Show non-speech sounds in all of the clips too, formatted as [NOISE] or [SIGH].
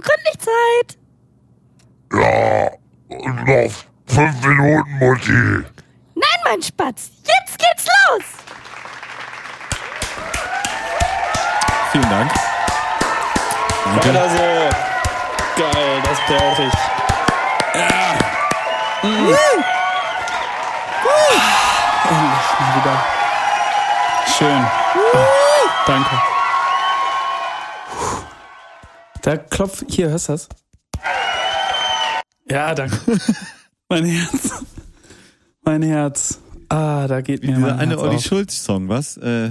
Gründlich Zeit. Ja, und noch fünf Minuten, Mutti. Nein, mein Spatz. Jetzt geht's los. Vielen Dank. Danke. Weiter so. Geil, das brauche ich. Endlich mal wieder. Schön. Danke. Da klopft. Hier, hörst du das? Ja, danke. [LAUGHS] mein Herz. Mein Herz. Ah, da geht mir Dieser mein eine Herz Olli. Schulz-Song, was? Äh,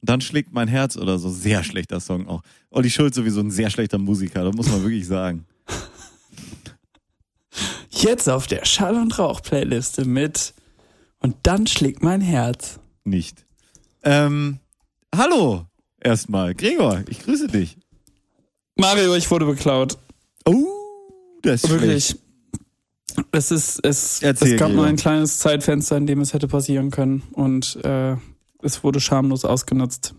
dann schlägt mein Herz oder so. Sehr schlechter Song auch. Olli Schulz sowieso ein sehr schlechter Musiker, das muss man wirklich sagen. [LAUGHS] Jetzt auf der Schall- und Rauch-Playliste mit Und dann schlägt mein Herz. Nicht. Ähm, hallo, erstmal. Gregor, ich grüße dich. Mario, ich wurde beklaut. Oh, das ist schlecht. Wirklich. Es ist, es, Erzähl, es gab nur ein kleines Zeitfenster, in dem es hätte passieren können und äh, es wurde schamlos ausgenutzt.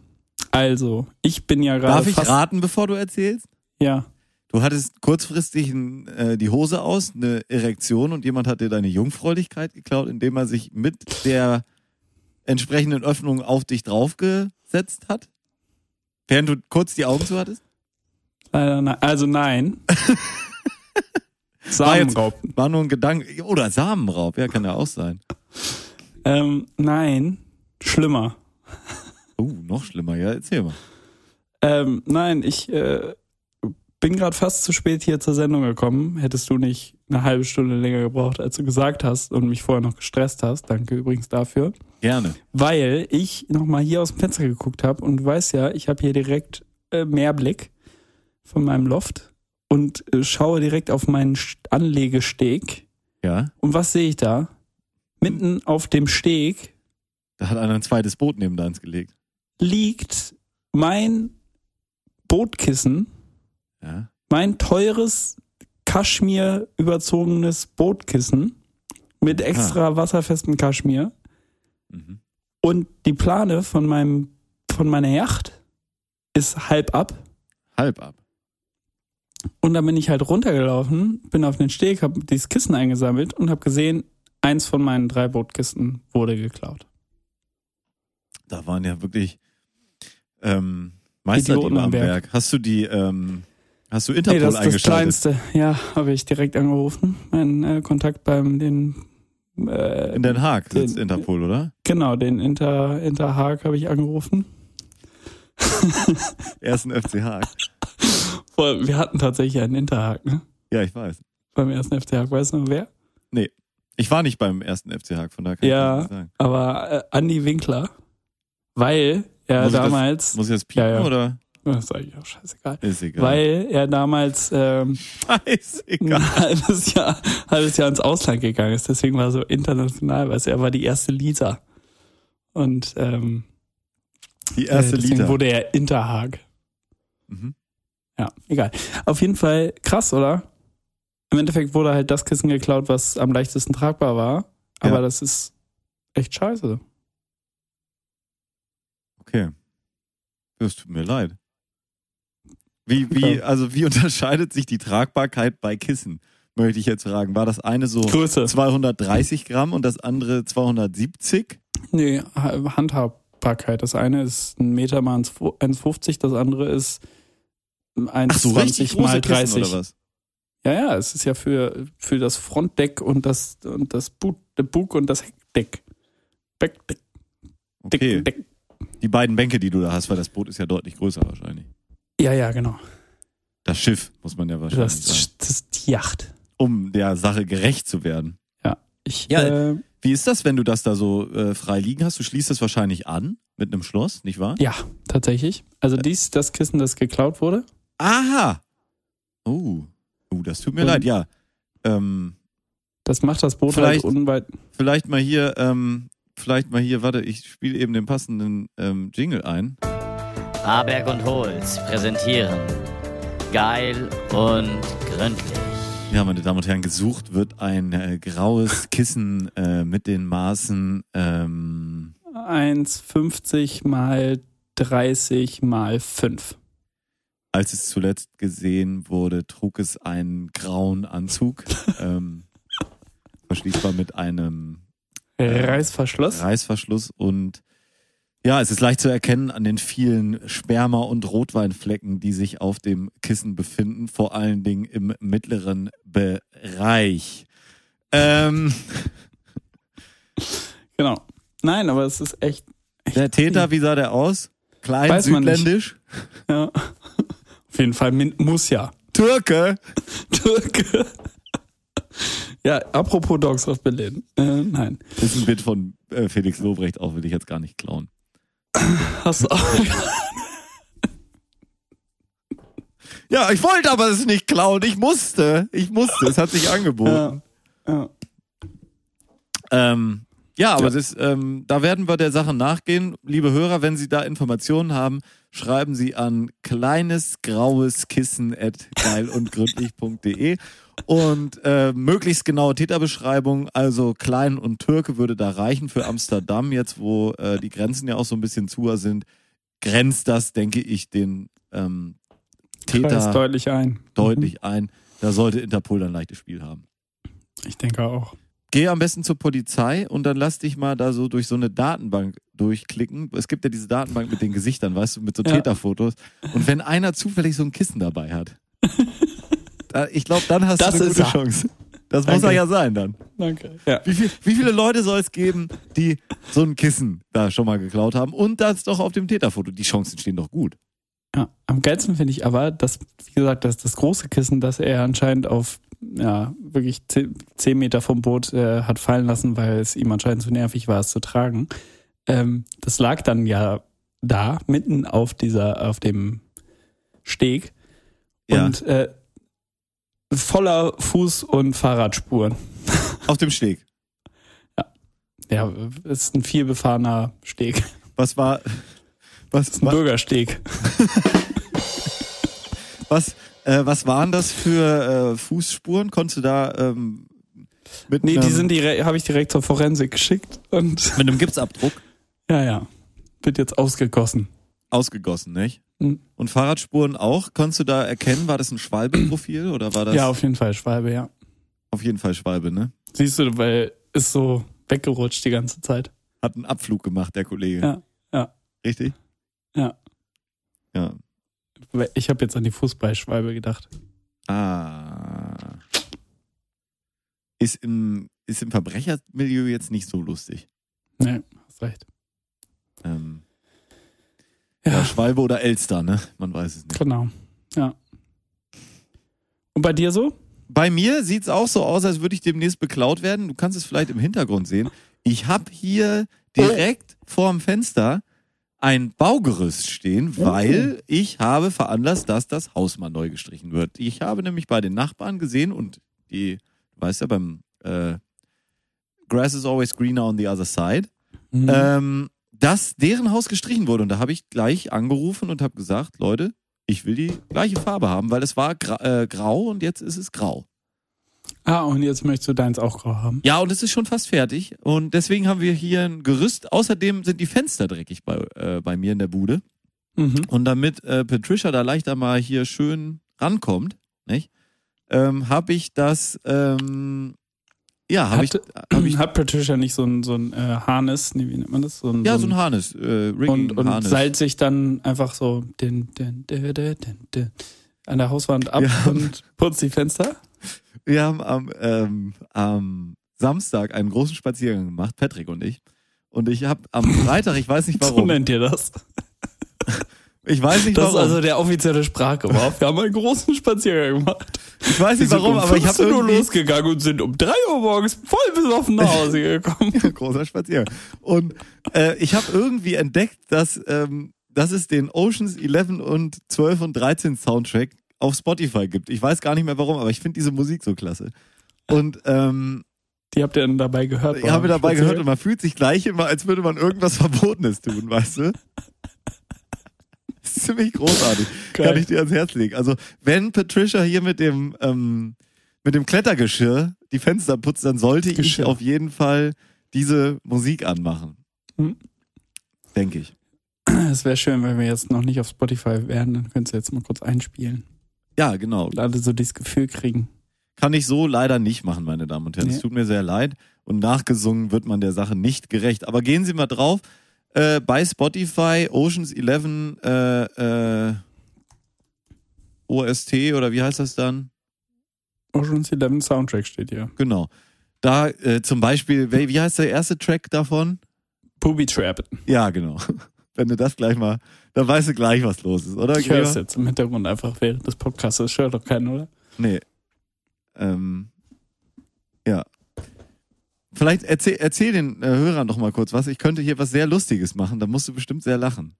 Also, ich bin ja gerade Darf ich raten, bevor du erzählst? ja, Du hattest kurzfristig äh, die Hose aus, eine Erektion und jemand hat dir deine Jungfräulichkeit geklaut, indem er sich mit der entsprechenden Öffnung auf dich draufgesetzt hat? Während du kurz die Augen zu hattest? Leider nein. Also nein. [LAUGHS] War jetzt- Samenraub. War nur ein Gedanke. Oder Samenraub, ja, kann ja auch sein. Ähm, nein, schlimmer. Oh, noch schlimmer, ja, erzähl mal. Ähm, nein, ich äh, bin gerade fast zu spät hier zur Sendung gekommen. Hättest du nicht eine halbe Stunde länger gebraucht, als du gesagt hast und mich vorher noch gestresst hast. Danke übrigens dafür. Gerne. Weil ich nochmal hier aus dem Fenster geguckt habe und du weißt ja, ich habe hier direkt äh, Mehrblick von meinem Loft und äh, schaue direkt auf meinen St- Anlegesteg. Ja, Und was sehe ich da? Mitten auf dem Steg da hat einer ein zweites Boot neben deins gelegt. liegt mein Bootkissen, Ja. mein teures Kaschmir überzogenes Bootkissen mit extra wasserfestem Kaschmir Mhm. und die Plane von meinem von meiner Yacht ist halb ab Halb ab. Und dann bin ich halt runtergelaufen, bin auf den Steg, habe dieses Kissen eingesammelt und habe gesehen, eins von meinen drei Bootkisten wurde geklaut. Da waren ja wirklich ähm, Meisterdiebe Idioten am Werk. Werk. Hast du die, ähm, hast du Nee, Interpol das ist das eingeschaltet? Kleinste. Ja, habe ich direkt angerufen. Mein äh, Kontakt beim den äh, In Den Haag sitzt Den- Interpol, oder? Genau, den Inter, Interhaag habe ich angerufen. Ersten FC Haag. [LAUGHS] Boah, Wir hatten tatsächlich einen Interhaag, ne? Ja, ich weiß. Beim ersten FC Haag. Weißt du noch wer? Ich war nicht beim ersten FC Haag, von daher kann Ja. ich nicht sagen. Aber äh, Andi Winkler. Weil er Muss ich das- damals. Muss ich das piepen Ja, ja. oder? Das ist eigentlich auch scheißegal. Ist egal. Weil er damals ähm, Scheißegal. ein halbes Jahr, halbes Jahr ins Ausland gegangen ist. Deswegen war er so international, weil er war die erste Lisa. Und ähm, Die erste äh, deswegen Lieder. wurde er Interhaag. Mhm. Ja, egal. Auf jeden Fall krass, oder? Im Endeffekt wurde halt das Kissen geklaut, was am leichtesten tragbar war. Aber Ja. das ist echt scheiße. Okay. Das tut mir leid. Wie, wie, also wie [LAUGHS] unterscheidet sich die Tragbarkeit bei Kissen? Möchte ich jetzt fragen. War das eine so Größe. 230 Gramm und das andere 270? Nee, Ha- Handhabbarkeit. Das eine ist ein Meter mal 1,50, das andere ist Ach so, richtig 1,20 mal große Kissen 30. oder was? Ja, ja, es ist ja für, für das Frontdeck und das, und das Boot, der Bug und das Heckdeck. Backdeck, Okay. Deck. Die beiden Bänke, die du da hast, weil das Boot ist ja deutlich größer wahrscheinlich. Ja, ja, genau. Das Schiff, muss man ja wahrscheinlich sagen. Das, das ist die Yacht. Um der Sache gerecht zu werden. Ich, Ja, äh, Wie ist das, wenn du das da so äh, frei liegen hast? Du schließt das wahrscheinlich an mit einem Schloss, nicht wahr? ja, tatsächlich. Also dies, das Kissen, das geklaut wurde. Aha! Oh, oh das tut mir Und- leid, ja. Ähm, Das macht das Boot Vielleicht- halt unweit. vielleicht mal hier, ähm, vielleicht mal hier, warte, ich spiele eben den passenden ähm, Jingle ein. Aberg und Holz präsentieren Geil und gründlich. Ja, meine Damen und Herren, gesucht wird ein äh, graues Kissen äh, mit den Maßen ähm, 1,50 mal 30 mal 5. als es zuletzt gesehen wurde, trug es einen grauen Anzug, [LAUGHS] ähm, verschließbar mit einem Reißverschluss. Reißverschluss und ja, es ist leicht zu erkennen an den vielen Sperma- und Rotweinflecken, die sich auf dem Kissen befinden, vor allen Dingen im mittleren Bereich. Ähm, [LAUGHS] Genau. Nein, aber es ist echt, der Täter, wie sah der aus? Klein, Weiß südländisch, ja. [LAUGHS] Auf jeden Fall muss ja. Türke. [LAUGHS] Türke. Ja, apropos Dogs of Berlin. Äh, nein. Ist ein Bit von äh, Felix Lobrecht auch, will ich jetzt gar nicht klauen. Hast du auch. Ja, ich wollte aber es nicht klauen. Ich musste. Ich musste. Es hat sich angeboten. ja. ja. Ähm, ja, aber Ja. Das ähm, da werden wir der Sache nachgehen. Liebe Hörer, wenn Sie da Informationen haben, schreiben Sie an kleinesgraueskissen at geilundgründlich.de und äh, möglichst genaue Täterbeschreibung, also Klein und Türke würde da reichen für Amsterdam, jetzt wo äh, die Grenzen ja auch so ein bisschen zuer sind, grenzt das, denke ich, den ähm, Kreis Täter deutlich ein. deutlich ein. Da sollte Interpol dann ein leichtes Spiel haben. Ich denke auch. Geh am besten zur Polizei und dann lass dich mal da so durch so eine Datenbank durchklicken. Es gibt ja diese Datenbank mit den Gesichtern, weißt du, mit so Ja. Täterfotos. Und wenn einer zufällig so ein Kissen dabei hat, [LAUGHS] da, ich glaube, dann hast Das du eine ist gute er. Chance. Das muss Danke. er ja sein dann. Danke. Ja. Wie, viel, wie viele Leute soll es geben, die so ein Kissen da schon mal geklaut haben und das doch auf dem Täterfoto? Die Chancen stehen doch gut. Ja, am geilsten finde ich aber, dass, wie gesagt, dass das große Kissen, das er anscheinend auf, ja, wirklich zehn, Meter vom Boot äh, hat fallen lassen, weil es ihm anscheinend zu nervig war, es zu tragen. Ähm, das lag dann ja da, mitten auf dieser, auf dem Steg. Ja. Und äh, voller Fuß- und Fahrradspuren. [LAUGHS] Auf dem Steg. Ja, es ist ein viel befahrener Steg. Was war, was, ist ein Bürgersteg. [LAUGHS] was, äh, was waren das für äh, Fußspuren? Konntest du da ähm, mit, Nee, die sind direkt, habe ich direkt zur Forensik geschickt und [LAUGHS] mit einem Gipsabdruck ja, ja. Wird jetzt ausgegossen. ausgegossen, nicht? Mhm. Und Fahrradspuren auch? Konntest du da erkennen, war das ein Schwalbe-Profil oder war das Ja, auf jeden Fall Schwalbe, ja. auf jeden Fall Schwalbe, ne? Siehst du, weil ist so weggerutscht die ganze Zeit. Hat einen Abflug gemacht, der Kollege. Ja, ja. Richtig? Ja. Ja. Ich habe jetzt an die Fußballschwalbe gedacht. Ah. Ist im, ist im Verbrechermilieu jetzt nicht so lustig. Nee, hast recht. Ähm, ja. Ja, Schwalbe oder Elster, ne? Man weiß es nicht. genau. Ja. Und bei dir so? Bei mir sieht's auch so aus, als würde ich demnächst beklaut werden. Du kannst es vielleicht im Hintergrund sehen. Ich habe hier direkt vorm Fenster ein Baugerüst stehen, weil ich habe veranlasst, dass das Haus mal neu gestrichen wird. Ich habe nämlich bei den Nachbarn gesehen und die, du weißt ja, beim äh, Grass is always greener on the other side, Mhm. ähm, dass deren Haus gestrichen wurde. Und da habe ich gleich angerufen und habe gesagt, Leute, ich will die gleiche Farbe haben, weil es war gra äh, grau und jetzt ist es grau. Ah, und jetzt möchtest du deins auch grau haben. Ja, und es ist schon fast fertig. Und deswegen haben wir hier ein Gerüst. Außerdem sind die Fenster dreckig bei, äh, bei mir in der Bude. Mhm. Und damit äh, Patricia da leichter mal hier schön rankommt, nicht, ähm, habe ich das, ähm, ja, habe ich, Hat- hab ich, [CLEARS THROAT] Hat Patricia nicht so ein, so ein äh, Harness, nee, wie nennt man das? So ein, ja, so so ein Harness, äh, Rigging und, und Harness. seilt sich dann einfach so den, den, den, an der Hauswand ab Ja. und putzt die Fenster. Wir haben am, ähm, am Samstag einen großen Spaziergang gemacht, Patrick und ich. Und ich habe am Freitag, ich weiß nicht So warum, nennt ihr das. ich weiß nicht Das ist warum, also der offizielle Sprachgebrauch. Wir haben einen großen Spaziergang gemacht. ich weiß nicht warum, um aber ich habe 15 Uhr irgendwie losgegangen und sind um 3 Uhr morgens voll besoffen nach Hause [LAUGHS] gekommen. großer Spaziergang. Und äh, ich habe irgendwie entdeckt, dass, ähm, dass es den Oceans 11 und 12 und 13 Soundtrack auf Spotify gibt. Ich weiß gar nicht mehr warum, aber ich finde diese Musik so klasse. Und ähm, Die habt ihr dann dabei gehört? ich habe dabei gehört und man fühlt sich gleich immer, als würde man irgendwas Verbotenes tun, weißt du? [LAUGHS] Ziemlich großartig. Geil. Kann ich dir ans Herz legen. Also, wenn Patricia hier mit dem, ähm, mit dem Klettergeschirr die Fenster putzt, dann sollte ich Geschirr. auf jeden Fall diese Musik anmachen. Hm. Denke ich. Es wäre schön, wenn wir jetzt noch nicht auf Spotify wären, dann könntest du jetzt mal kurz einspielen. Ja, genau. Und alle so dieses Gefühl kriegen. Kann ich so leider nicht machen, meine Damen und Herren. Es Nee. tut mir sehr leid. Und nachgesungen wird man der Sache nicht gerecht. Aber gehen Sie mal drauf. Äh, bei Spotify Oceans 11 äh, äh, OST oder wie heißt das dann? Ocean's Eleven Soundtrack steht hier. Genau. Da äh, zum Beispiel, wie heißt der erste Track davon? Booby Trap. Ja, genau. [LAUGHS] Wenn du das gleich mal, dann weißt du gleich, was los ist, oder? Ich höre es jetzt im Hintergrund einfach während des Podcasts. Das stört doch keinen, oder? Nee. Ähm, ja. Vielleicht erzähl, erzähl den äh, Hörern doch mal kurz was. Ich könnte hier was sehr Lustiges machen. Da musst du bestimmt sehr lachen.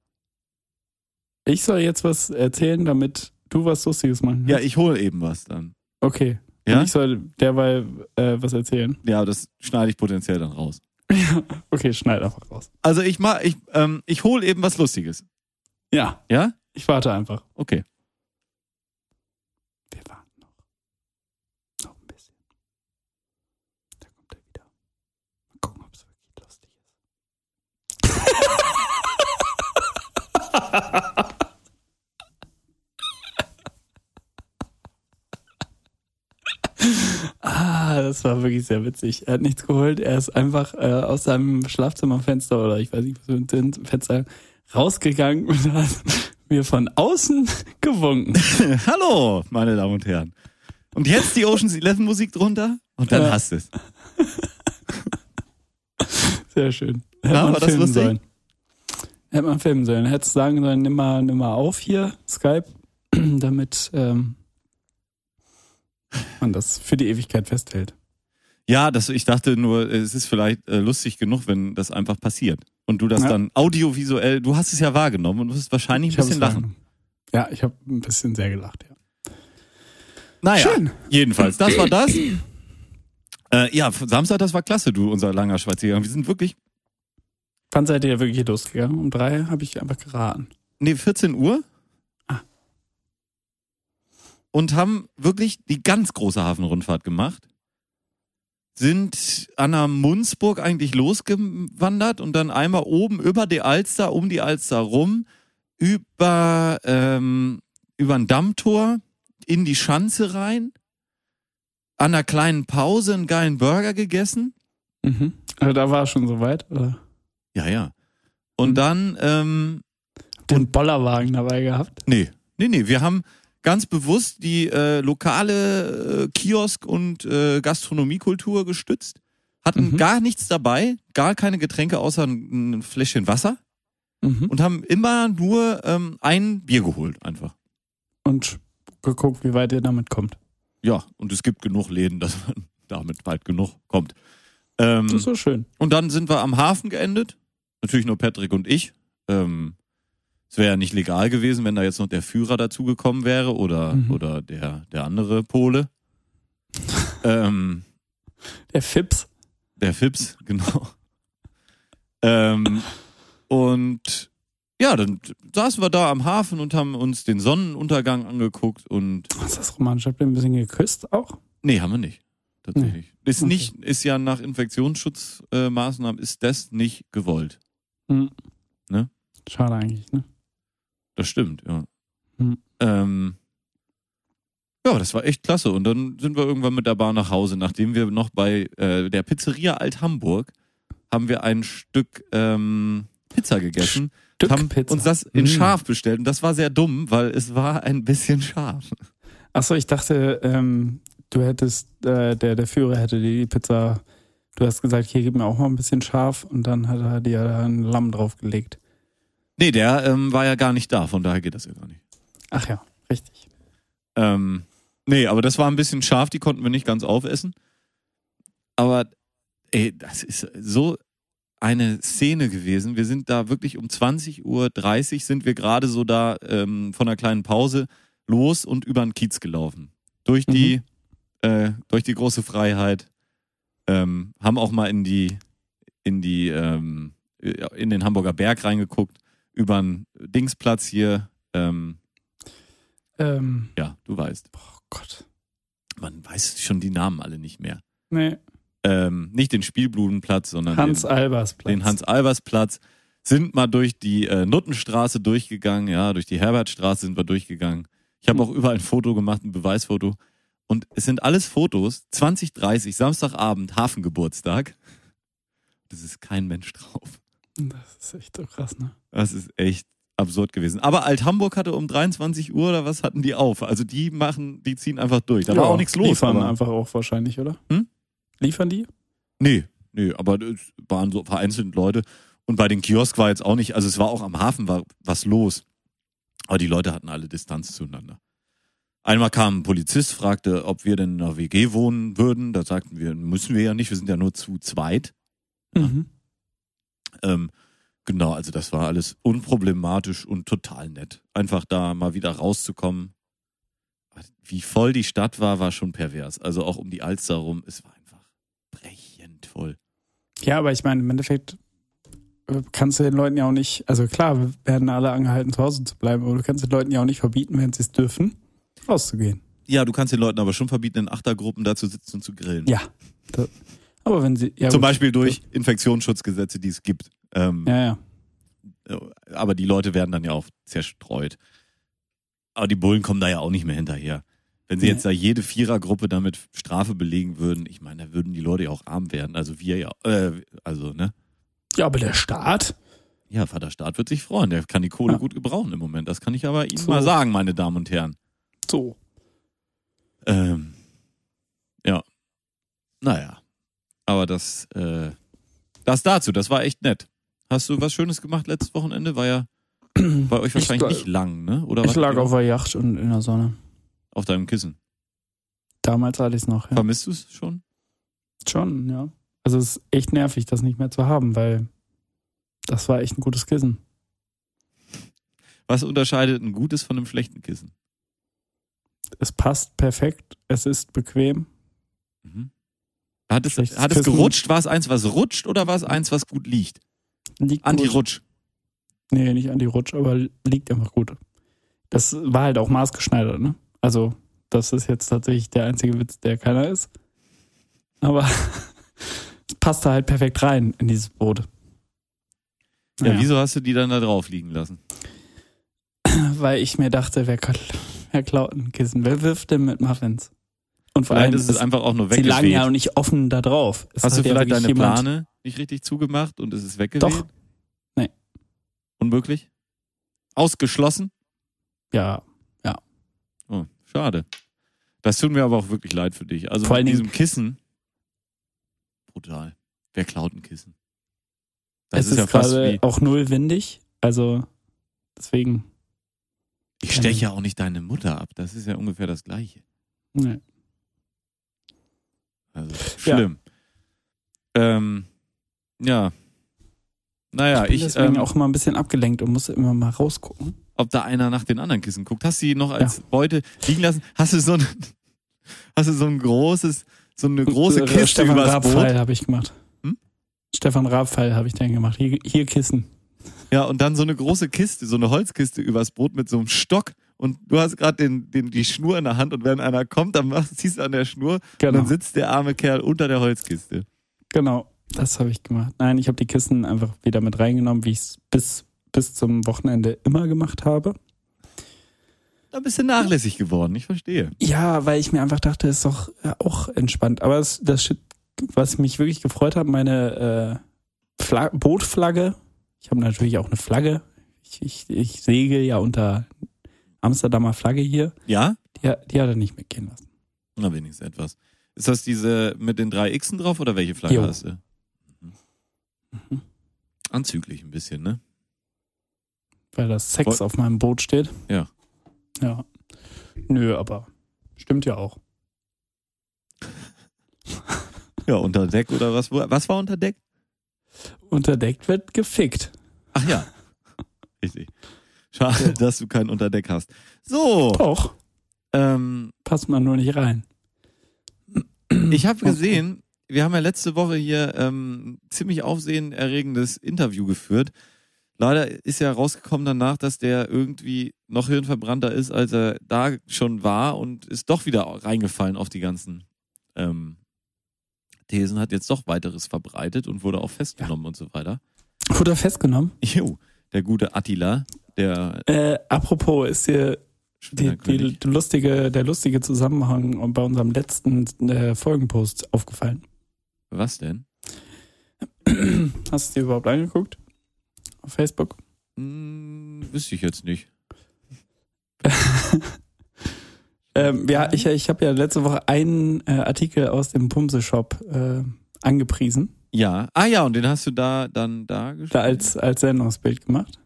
Ich soll jetzt was erzählen, damit du was Lustiges machen Ja, kannst? ich hole eben was dann. Okay. Ja? Und ich soll derweil äh, was erzählen. Ja, das schneide ich potenziell dann raus. [LAUGHS] Okay, schneid einfach raus. Also ich mach, ich, ähm, ich hole eben was Lustiges. Ja, Ja? ich warte einfach. Okay. Wir warten noch. Noch ein bisschen. Da kommt er wieder. Mal gucken, ob es wirklich lustig ist. [LAUGHS] ah, das war wirklich sehr witzig. Er hat nichts geholt. Er ist einfach äh, aus seinem Schlafzimmerfenster oder ich weiß nicht, was für ein Fenster rausgegangen und hat mir von außen [LAUGHS] gewunken. [LAUGHS] Hallo, meine Damen und Herren. Und jetzt die Ocean's 11 Musik drunter und dann Ja. hast du es. [LAUGHS] Sehr schön. Hätte man war das filmen lustig? sollen. Hätte man filmen sollen. Hättest sagen sollen, nimm mal, nimm mal auf hier, Skype, [CLEARS THROAT] damit ähm, man das für die Ewigkeit festhält. Ja, das, ich dachte nur, es ist vielleicht äh, lustig genug, wenn das einfach passiert. Und du das Ja. dann audiovisuell, du hast es ja wahrgenommen und wirst wahrscheinlich ein hab's bisschen lachen. Ja, ich habe ein bisschen sehr gelacht, ja. Naja, Schön. jedenfalls, das war das. Äh, ja, Samstag, das war klasse, du, unser langer Spaziergang. Wir sind wirklich, Wann seid ihr wirklich losgegangen? Um drei habe ich einfach geraten. nee, 14 Uhr. Ah. Und haben wirklich die ganz große Hafenrundfahrt gemacht. Sind an der Munzburg eigentlich losgewandert und dann einmal oben über die Alster, um die Alster rum, über, ähm, über ein Dammtor in die Schanze rein, an einer kleinen Pause einen geilen Burger gegessen. Mhm. Also da war es schon soweit, oder? Ja, ja. Und Mhm. dann, ähm, Den Bollerwagen dabei gehabt. nee, nee, nee, wir haben ganz bewusst die äh, lokale äh, Kiosk- und äh, Gastronomiekultur gestützt, hatten Mhm. gar nichts dabei, gar keine Getränke außer ein, ein Fläschchen Wasser Mhm. und haben immer nur ähm, ein Bier geholt, einfach. Und geguckt, wie weit ihr damit kommt. Ja, und es gibt genug Läden, [LAUGHS] dass man damit bald genug kommt. Ähm, Das ist so schön. Und dann sind wir am Hafen geendet. Natürlich nur Patrick und ich. Ähm, es wäre ja nicht legal gewesen, wenn da jetzt noch der Führer dazugekommen wäre oder, Mhm. oder der, der andere Pole. [LAUGHS] ähm, Der Fips. der Fips, [LAUGHS] genau. ähm, und ja, dann saßen wir da am Hafen und haben uns den Sonnenuntergang angeguckt und Was ist das romantisch? Habt ihr ein bisschen geküsst auch? nee, haben wir nicht. Tatsächlich. Ist Okay. nicht, ist ja nach Infektionsschutzmaßnahmen äh, ist das nicht gewollt. Hm. Ne? Schade eigentlich, ne? Das stimmt, ja. Hm. Ähm, ja, das war echt klasse. Und dann sind wir irgendwann mit der Bahn nach Hause, nachdem wir noch bei äh, der Pizzeria Alt-Hamburg haben wir ein Stück ähm, Pizza gegessen. Stück haben Pizza. uns das in Mm. scharf bestellt. Und das war sehr dumm, weil es war ein bisschen scharf. Achso, ich dachte, ähm, du hättest, äh, der, der Führer hätte die Pizza, du hast gesagt, hier gib mir auch mal ein bisschen scharf und dann hat er dir da ein Lamm draufgelegt. Nee, der ähm, war ja gar nicht da, von daher geht das ja gar nicht. Ach ja, richtig. Ähm, nee, aber das war ein bisschen scharf, die konnten wir nicht ganz aufessen. Aber ey, das ist so eine Szene gewesen. Wir sind da wirklich um 20.30 Uhr sind wir gerade so da ähm, von einer kleinen Pause los und über den Kiez gelaufen. Durch die, äh, durch die große Freiheit. Ähm, haben auch mal in die, in die, ähm, in den Hamburger Berg reingeguckt, über den Dingsplatz hier. Ähm, Ähm, ja, du weißt. oh Gott. Man weiß schon die Namen alle nicht mehr. Nee, Ähm, nicht den Spielblumenplatz, sondern Hans den, Albers Platz. den Hans-Albers-Platz. sind mal durch die äh, Nuttenstraße durchgegangen, ja, durch die Herbertstraße sind wir durchgegangen. Ich habe auch überall ein Foto gemacht, ein Beweisfoto. Und es sind alles Fotos, 2030, Samstagabend, Hafengeburtstag. Das ist kein Mensch drauf. Das ist echt so krass, ne? Das ist echt absurd gewesen. Aber Alt-Hamburg hatte um 23 Uhr oder was hatten die auf? Also die machen, die ziehen einfach durch. Da war auch nichts los. Liefern aber- einfach auch wahrscheinlich, oder? Hm? Liefern die? Nee, nee, aber es waren so vereinzelt Leute. Und bei den Kiosk war jetzt auch nicht, also es war auch am Hafen war was los. Aber die Leute hatten alle Distanz zueinander. Einmal kam ein Polizist, fragte, ob wir denn in einer WG wohnen würden. Da sagten wir, müssen wir ja nicht, wir sind ja nur zu zweit. Mhm. Ähm, genau, also das war alles unproblematisch und total nett. Einfach da mal wieder rauszukommen. Wie voll die Stadt war, war schon pervers. Also auch um die Alster rum, es war einfach brechend voll. Ja, aber ich meine, im Endeffekt äh, kannst du den Leuten ja auch nicht, also klar, wir werden alle angehalten, zu Hause zu bleiben, aber du kannst den Leuten ja auch nicht verbieten, wenn sie es dürfen, rauszugehen. Ja, du kannst den Leuten aber schon verbieten, in Achtergruppen da zu sitzen und zu grillen. Ja. Aber wenn sie, ja, Zum gut. Beispiel durch Infektionsschutzgesetze, die es gibt. Ähm, Ja, ja. Aber die Leute werden dann ja auch zerstreut. Aber die Bullen kommen da ja auch nicht mehr hinterher. Wenn sie Nee. jetzt da jede Vierergruppe damit Strafe belegen würden, ich meine, da würden die Leute ja auch arm werden. Also wir ja, äh, also, ne? Ja, aber der Staat, Ja, Vater Staat wird sich freuen. Der kann die Kohle Ja. gut gebrauchen im Moment. Das kann ich aber Ihnen So. mal sagen, meine Damen und Herren. so. Ähm, ja. Naja. Aber das, äh, das dazu, das war echt nett. Hast du was Schönes gemacht letztes Wochenende? War ja [CLEARS THROAT] bei euch wahrscheinlich Ich- nicht lang, ne? Oder Ich lag auf der Yacht und in der Sonne. auf deinem Kissen. Damals hatte ich es noch, ja. Vermisst du es schon? Schon, ja. Also es ist echt nervig, das nicht mehr zu haben, weil das war echt ein gutes Kissen. Was unterscheidet ein gutes von einem schlechten Kissen? Es passt perfekt, es ist bequem. Mhm. Hat es, Schlechtes hat es gerutscht? War es eins, was rutscht oder war es eins, was gut liegt? Liegt. Anti-Rutsch. Nee, nicht Anti-Rutsch, aber liegt einfach gut. Das war halt auch maßgeschneidert, ne? Also, das ist jetzt tatsächlich der einzige Witz, der keiner ist. Aber [LAUGHS] es passte halt perfekt rein in dieses Boot. Ja, Naja. wieso hast du die dann da drauf liegen lassen? Weil ich mir dachte, wer, wer klaut ein Kissen? Wer wirft denn mit Muffins? Und vor allem, ist es einfach auch nur sie lagen weggeweht. ja auch nicht offen da drauf. Es Hast du ja vielleicht wirklich deine Plane nicht richtig zugemacht und es ist weggeweht? Doch. Nee. Unmöglich? Ausgeschlossen? Ja, Oh, schade. Das tut mir aber auch wirklich leid für dich. Also Vor mit diesem Kissen. Brutal. Wer klaut ein Kissen? Das es ist, ja fast wie. auch null windig. Also, deswegen, Ich steche ja auch nicht deine Mutter ab. Das ist ja ungefähr das Gleiche. ne. Also schlimm. Ähm, ja. Naja, ich bin ich, deswegen ähm, auch immer ein bisschen abgelenkt und muss immer mal rausgucken. ob da einer nach den anderen Kissen guckt. Hast du die noch als Beute liegen lassen? Hast du so ein, [LAUGHS] hast du so ein großes, so eine große Äh, Kiste Stefan übers Boot? habe ich gemacht. Hm? Stefan Raab-Pfeil habe ich dann gemacht. Hier, hier Kissen. Ja, und dann so eine große Kiste, so eine Holzkiste übers Boot mit so einem Stock. Und du hast gerade den, den, die Schnur in der Hand und wenn einer kommt, dann machst, ziehst du an der Schnur und Genau. dann sitzt der arme Kerl unter der Holzkiste. Genau, das habe ich gemacht. Nein, ich habe die Kissen einfach wieder mit reingenommen, wie ich es bis, bis zum Wochenende immer gemacht habe. Da bist du nachlässig geworden, ich verstehe. Ja, weil ich mir einfach dachte, ist doch äh, auch entspannt. Aber das, das was mich wirklich gefreut hat, meine äh, Fla Bootflagge. Ich habe natürlich auch eine Flagge. Ich, ich, ich segel ja unter Amsterdamer Flagge hier. Ja? Die, die hat er nicht mitgehen lassen. Na, wenigstens etwas. Ist das diese mit den drei Xen drauf oder welche Flagge Jo. hast du? Mhm. Mhm. Anzüglich ein bisschen, ne? Weil das Sex Voll- auf meinem Boot steht. Ja. Ja. Nö, aber stimmt ja auch. [LAUGHS] Ja, unter Deck oder was? Was war unter Deck? Unterdeckt wird gefickt. Ach ja. [LAUGHS] Richtig. Schade, dass du kein Unterdeck hast. So, Doch, ähm, passt man nur nicht rein. ich habe gesehen, wir haben ja letzte Woche hier ähm, ziemlich aufsehenerregendes Interview geführt. Leider ist ja rausgekommen danach, dass der irgendwie noch hirnverbrannter ist, als er da schon war und ist doch wieder reingefallen auf die ganzen ähm, Thesen, hat jetzt doch weiteres verbreitet und wurde auch festgenommen und so weiter. Wurde er festgenommen? Jo, der gute Attila, der Äh, apropos, ist dir die, die, lustige, der lustige Zusammenhang bei unserem letzten äh, Folgenpost aufgefallen? Was denn? Hast du es dir überhaupt angeguckt? Auf Facebook? Hm, wüsste ich jetzt nicht. [LAUGHS] Ähm, ja, ich, ich habe ja letzte Woche einen äh, Artikel aus dem Pumse-Shop äh, angepriesen, Ja. Ah ja, und den hast du da dann da geschrieben? da als, als Sendungsbild gemacht.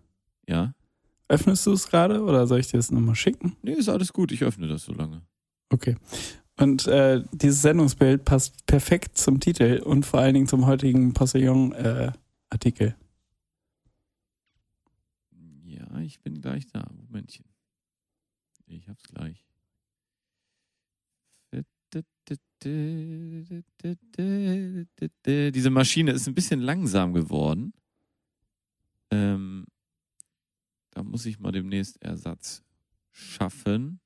Ja. Öffnest du es gerade oder soll ich dir das nochmal schicken? Nee, ist alles gut. Ich öffne das so lange. Okay. Und äh, dieses Sendungsbild passt perfekt zum Titel und vor allen Dingen zum heutigen Postillon-Artikel. Ja, ich bin gleich da. Momentchen. Ich hab's gleich. Diese Maschine ist ein bisschen langsam geworden. Ähm, da muss ich mal demnächst Ersatz schaffen.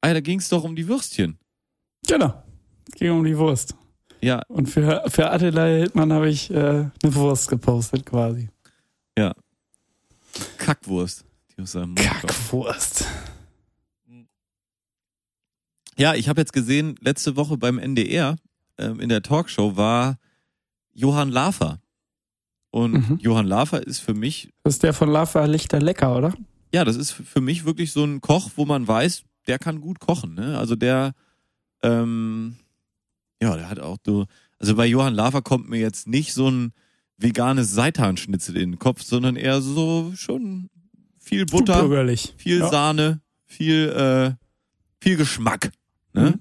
Ah, ja, da ging es doch um die Würstchen. genau. Ging um die Wurst. Ja, Und für, für Attila Hildmann habe ich äh, eine Wurst gepostet quasi. Kackwurst. Die aus seinem Mund kommt. Ja, ich habe jetzt gesehen, letzte Woche beim NDR ähm, in der Talkshow war Johann Lafer. Und Mhm. Johann Lafer ist für mich, Das ist der von Lava Lichter lecker, oder? ja, das ist für mich wirklich so ein Koch, wo man weiß, der kann gut kochen. Ne? Also der, ähm, ja, der hat auch so, also bei Johann Lafer kommt mir jetzt nicht so ein veganes Seitanschnitzel in den Kopf, sondern eher so schon viel Butter, viel Ja. Sahne, viel, äh, viel Geschmack. Ne? Mhm.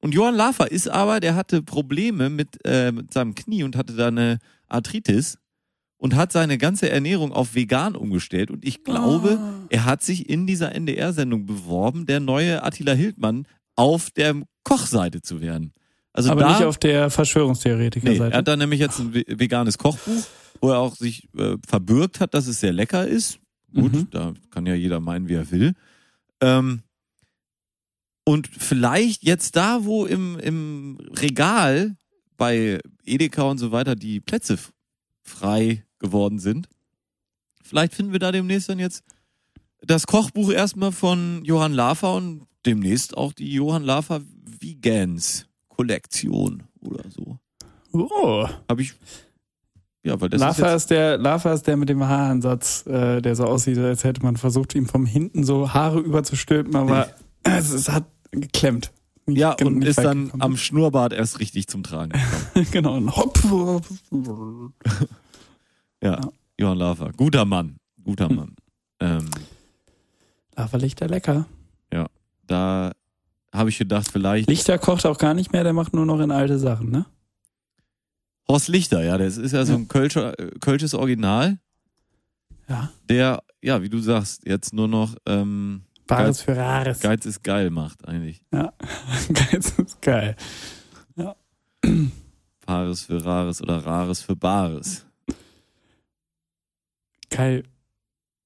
Und Johann Lafer ist aber, der hatte Probleme mit, äh, mit seinem Knie und hatte da eine Arthritis und hat seine ganze Ernährung auf vegan umgestellt. Und ich glaube, Ah. er hat sich in dieser NDR-Sendung beworben, der neue Attila Hildmann auf der Kochseite zu werden. Also Aber da, nicht auf der nee, Verschwörungstheoretiker-Seite. er hat da nämlich jetzt ein ve- veganes Kochbuch, wo er auch sich äh, verbürgt hat, dass es sehr lecker ist. Gut, Mhm. da kann ja jeder meinen, wie er will. Ähm, und vielleicht jetzt da, wo im, im Regal bei Edeka und so weiter die Plätze frei geworden sind, vielleicht finden wir da demnächst dann jetzt das Kochbuch erstmal von Johann Lafer und demnächst auch die Johann Lafer Vegans Kollektion oder so. oh. Habe ich. Ja, weil das Lava ist ist, der, Lava ist der mit dem Haaransatz, äh, der so aussieht, als hätte man versucht, ihm vom hinten so Haare überzustülpen, aber es, es hat geklemmt. jetzt, ja Nicht- und nicht ist dann gekommen. am Schnurrbart erst richtig zum Tragen [LAUGHS] genau. Hopp. ja, [LAUGHS] Ja. Johann Lafer, guter Mann, guter Hm. Mann. Ähm, Lava Lichter lecker. da habe ich gedacht, vielleicht Lichter kocht auch gar nicht mehr, der macht nur noch in alte Sachen, ne? Horst Lichter, ja, das ist ja so ein Kölscher, äh, Kölsches Original, Ja. der, ja, wie du sagst, jetzt nur noch ähm, Bares für Rares. Geiz ist geil macht eigentlich. Ja. [LAUGHS] Geiz ist geil. Paares für Rares oder Rares für Bares. Geil.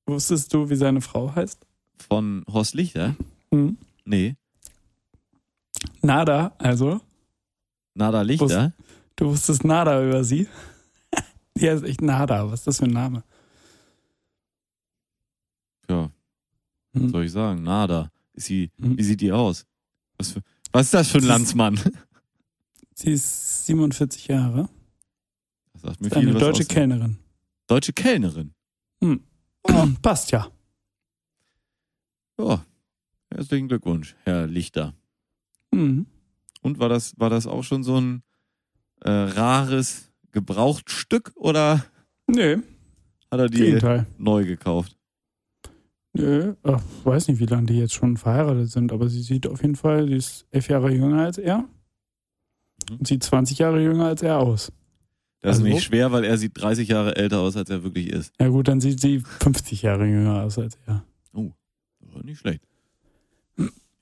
Wusstest du, wie seine Frau heißt? Von Horst Lichter? Hm. Nee. Nada, also. Nada Lichter? Du wusstest Nada über sie. [LAUGHS] Die heißt echt Nada. Was ist das für ein Name? Ja, Hm. Was soll ich sagen? Nada. Ist sie, Hm. wie sieht die aus? Was, für, was ist das für ein ist- Landsmann? Sie ist 47 Jahre. Das sagt mir Ist eine viel was deutsche aus. Kellnerin. Deutsche Kellnerin. Passt ja. Ja. Herzlichen Glückwunsch, Herr Lichter. Mhm. Und war das, war das auch schon so ein äh, rares Gebrauchtstück oder Nö, hat er die Gegenteil. neu gekauft? Nö, ach, weiß nicht, wie lange die jetzt schon verheiratet sind, aber sie sieht auf jeden Fall, sie ist elf Jahre jünger als er. Mhm. Und sieht 20 Jahre jünger als er aus. Das ist Also- nicht schwer, weil er sieht 30 Jahre älter aus, als er wirklich ist. Ja gut, dann sieht sie 50 Jahre jünger aus als er. Aber nicht schlecht.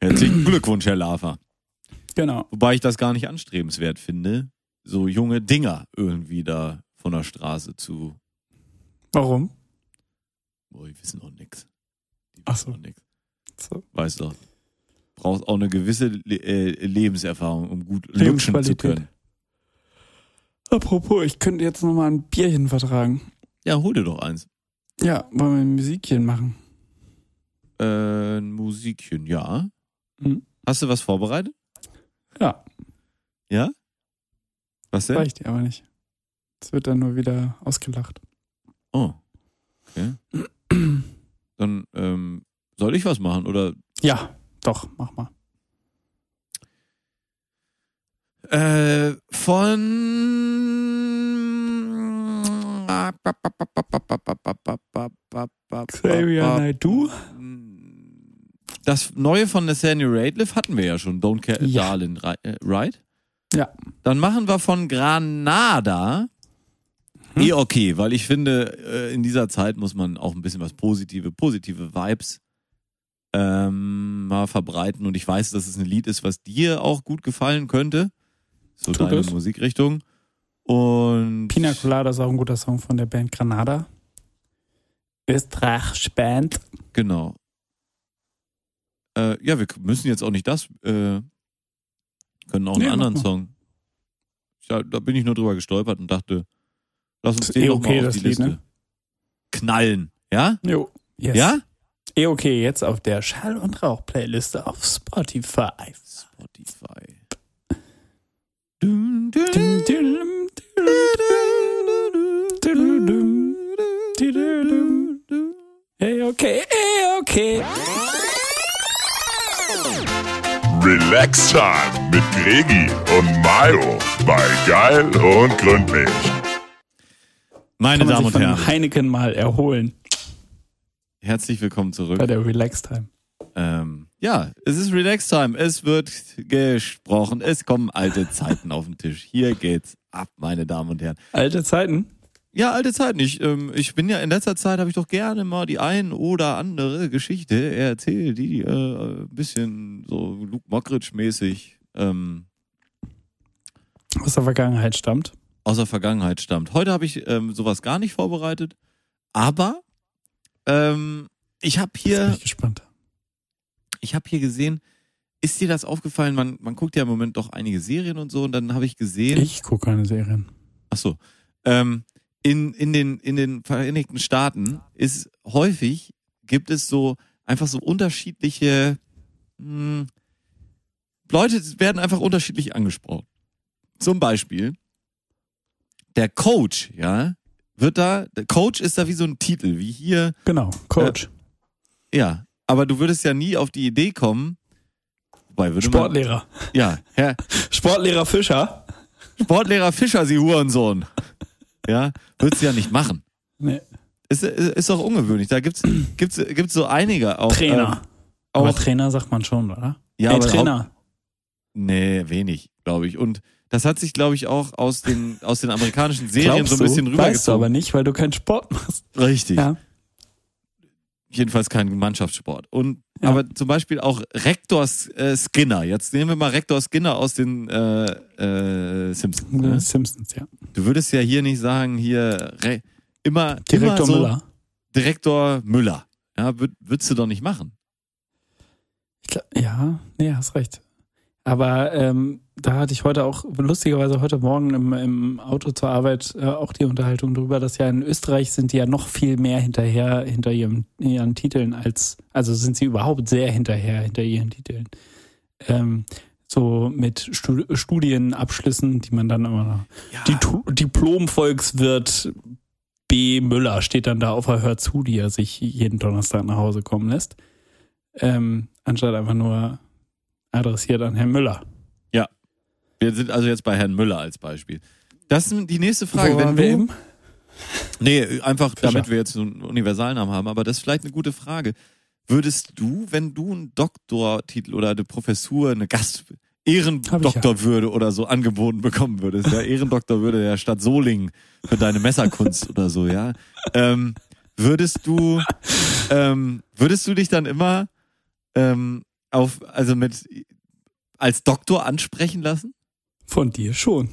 Herzlichen Glückwunsch, Herr Lafer. Genau. Wobei ich das gar nicht anstrebenswert finde, so junge Dinger irgendwie da von der Straße zu. Warum? Boah, die wissen auch nix. Ach so. nix. So. Weißt doch. Brauchst auch eine gewisse Le äh, Lebenserfahrung, um gut lutschen zu können. Apropos, ich könnte jetzt nochmal ein Bierchen vertragen. Ja, hol dir doch eins. Ja, wollen wir ein Musikchen machen? Äh, ein Musikchen, ja. Mhm. Hast du was vorbereitet? Ja, Ja? Was denn? reicht dir aber nicht. Es wird dann nur wieder ausgelacht. Oh. Okay. Dann ähm, soll ich was machen oder Ja, doch, mach mal. äh, von Xavier Naidoo? Das neue von Nathaniel Radcliffe hatten wir ja schon, Don't Care Ja. Darling, ri- right? Ja. Dann machen wir von Granada. Hm? Eh okay, weil ich finde, äh, in dieser Zeit muss man auch ein bisschen was positive, positive Vibes ähm, mal verbreiten. Und ich weiß, dass es ein Lied ist, was dir auch gut gefallen könnte. So Tut deine es. Musikrichtung. Und Pina Colada ist auch ein guter Song von der Band Granada. Österreichische Band. Genau. Äh, ja, wir müssen jetzt auch nicht das, äh, können auch Nee, einen mach anderen. Song. Ja, da bin ich nur drüber gestolpert und dachte, lass uns Ist den eh okay, auf das die Lied, Liste ne? knallen. Ja? Jo. Yes. Ja? Eh okay, jetzt auf der Schall- und Rauch-Playliste auf Spotify. Spotify. Dun, dun, Dum, dum, dum, dum, dum, dum. Hey, okay, hey, okay. Relax Time mit Gregi und Mayo bei Geil und Gründlich. Meine Damen und Herren, Heineken mal erholen herzlich willkommen zurück. bei der Relax-Time. Ähm, ja, es ist Relax Time. Es wird gesprochen. Es kommen alte [LAUGHS] Zeiten auf den Tisch. Hier geht's ab, meine Damen und Herren. Alte Zeiten? Ja, alte Zeiten. Ich, ähm, ich bin ja in letzter Zeit habe ich doch gerne mal die ein oder andere Geschichte erzählt, die äh, ein bisschen so Luke Mockridge mäßig ähm, Aus der Vergangenheit stammt. Aus der Vergangenheit stammt. Heute habe ich ähm, sowas gar nicht vorbereitet, aber ähm, ich habe Jetzt bin hier ich gespannt. ich habe hier gesehen, ist dir das aufgefallen? Man, man guckt ja im Moment doch einige Serien und so und dann habe ich gesehen, Ich gucke keine Serien. ach so, ähm, in, in, den, in den Vereinigten Staaten ist häufig, gibt es so einfach so unterschiedliche, mh, Leute werden einfach unterschiedlich angesprochen. Zum Beispiel, der Coach, ja, wird da, der Coach ist da wie so ein Titel, wie hier Genau, Coach. Ja, aber du würdest ja nie auf die Idee kommen, wobei würde man, Sportlehrer. ja, Herr [LAUGHS] Sportlehrer Fischer. Sportlehrer Fischer, Sie Hurensohn. Ja, würdest du ja nicht machen. Nee. Ist, ist doch ungewöhnlich. Da gibt's, gibt's, gibt's so einige auch. Trainer. Ähm, Aber auch, Trainer sagt man schon, oder? ja, Ey, aber Trainer. Haupt, nee, wenig, glaube ich. Und das hat sich, glaube ich, auch aus den, aus den amerikanischen Serien Glaubst so ein bisschen du, weißt du rübergezogen. aber nicht, weil du keinen Sport machst. Richtig. Ja. Jedenfalls kein Mannschaftssport. Und Ja. aber zum Beispiel auch Rektor äh, Skinner. Jetzt nehmen wir mal Rektor Skinner aus den äh, äh, Simpsons. Ne? Simpsons, ja. Du würdest ja hier nicht sagen, hier Re immer, Direktor immer so Müller. Direktor Müller. Ja, würd, würdest du doch nicht machen. Glaub, ja, nee, hast recht. Aber ähm, da hatte ich heute auch, lustigerweise heute Morgen im, im Auto zur Arbeit äh, auch die Unterhaltung darüber, dass ja in Österreich sind die ja noch viel mehr hinterher hinter ihrem, ihren Titeln als, also sind sie überhaupt sehr hinterher hinter ihren Titeln. Ähm, so mit Stu Studienabschlüssen, die man dann immer noch. Die Tu- Diplom-Volkswirt B. Müller steht dann da auf der Hör zu, die er sich jeden Donnerstag nach Hause kommen lässt. Ähm, anstatt einfach nur adressiert an Herrn Müller. Wir sind also jetzt bei Herrn Müller als Beispiel. Das ist die nächste Frage. Wo Wenn wir eben? Nee, einfach Fischer. damit wir jetzt so einen Universalnamen haben, aber das ist vielleicht eine gute Frage. Würdest du, wenn du einen Doktortitel oder eine Professur, eine Gast Ehrendoktorwürde oder so angeboten bekommen würdest, ja, Ehrendoktorwürde der Stadt Solingen für deine Messerkunst oder so, ja, ähm, würdest du, ähm, würdest du dich dann immer ähm, auf, also mit als Doktor ansprechen lassen? Von dir schon.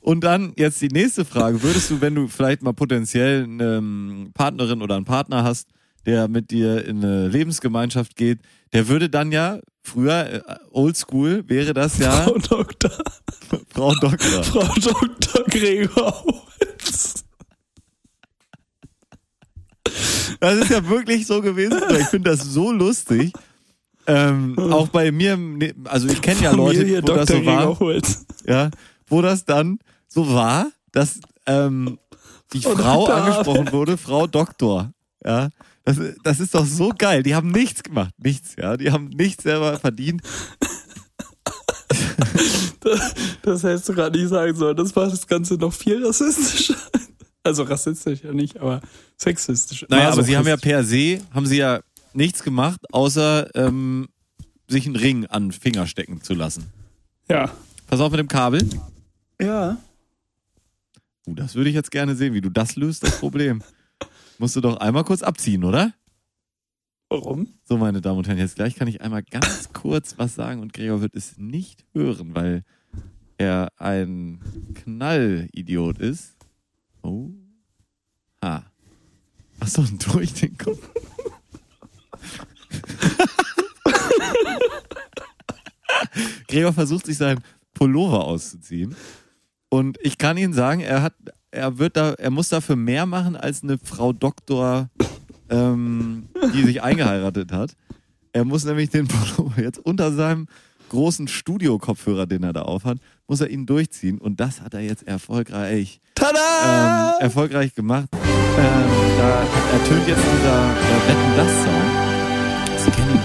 Und dann jetzt die nächste Frage. Würdest du, wenn du vielleicht mal potenziell eine ähm, Partnerin oder einen Partner hast, der mit dir in eine Lebensgemeinschaft geht, der würde dann ja, früher, äh, oldschool, wäre das ja Frau Doktor, Frau Doktor. [LAUGHS] Frau Doktor Gregor Holz. Das ist ja wirklich so gewesen. Ich finde das so lustig. Ähm, auch bei mir, also ich kenne ja Leute, Familie wo das Dr. so war. Ja, wo das dann so war, dass ähm, die Frau Frau Doktor. angesprochen wurde, Frau Doktor. Ja, das, das ist doch so geil. Die haben nichts gemacht, nichts. Ja, die haben nichts selber verdient. Das hättest du gerade nicht sagen sollen. Das macht das Ganze noch viel rassistischer. Also rassistisch ja nicht, aber sexistisch. Naja, aber sie haben ja per se haben sie ja nichts gemacht, außer ähm, sich einen Ring an den Finger stecken zu lassen. Ja. Pass auf mit dem Kabel. Ja. Uh, das würde ich jetzt gerne sehen, wie du das löst, das Problem. [LAUGHS] Musst du doch einmal kurz abziehen, oder? Warum? So, meine Damen und Herren, jetzt gleich kann ich einmal ganz kurz was sagen und Gregor wird es nicht hören, weil er ein Knallidiot ist. Oh. Ha. Achso, durch den Kopf. [LAUGHS] Gregor versucht sich seinen Pullover auszuziehen. Und ich kann Ihnen sagen, er hat, er wird da, er muss dafür mehr machen als eine Frau Doktor, ähm, die sich eingeheiratet hat. Er muss nämlich den Pullover jetzt unter seinem großen Studio-Kopfhörer, den er da aufhat, muss er ihn durchziehen. Und das hat er jetzt erfolgreich, ähm, erfolgreich gemacht. Ähm, da ertönt jetzt dieser äh, Wetten das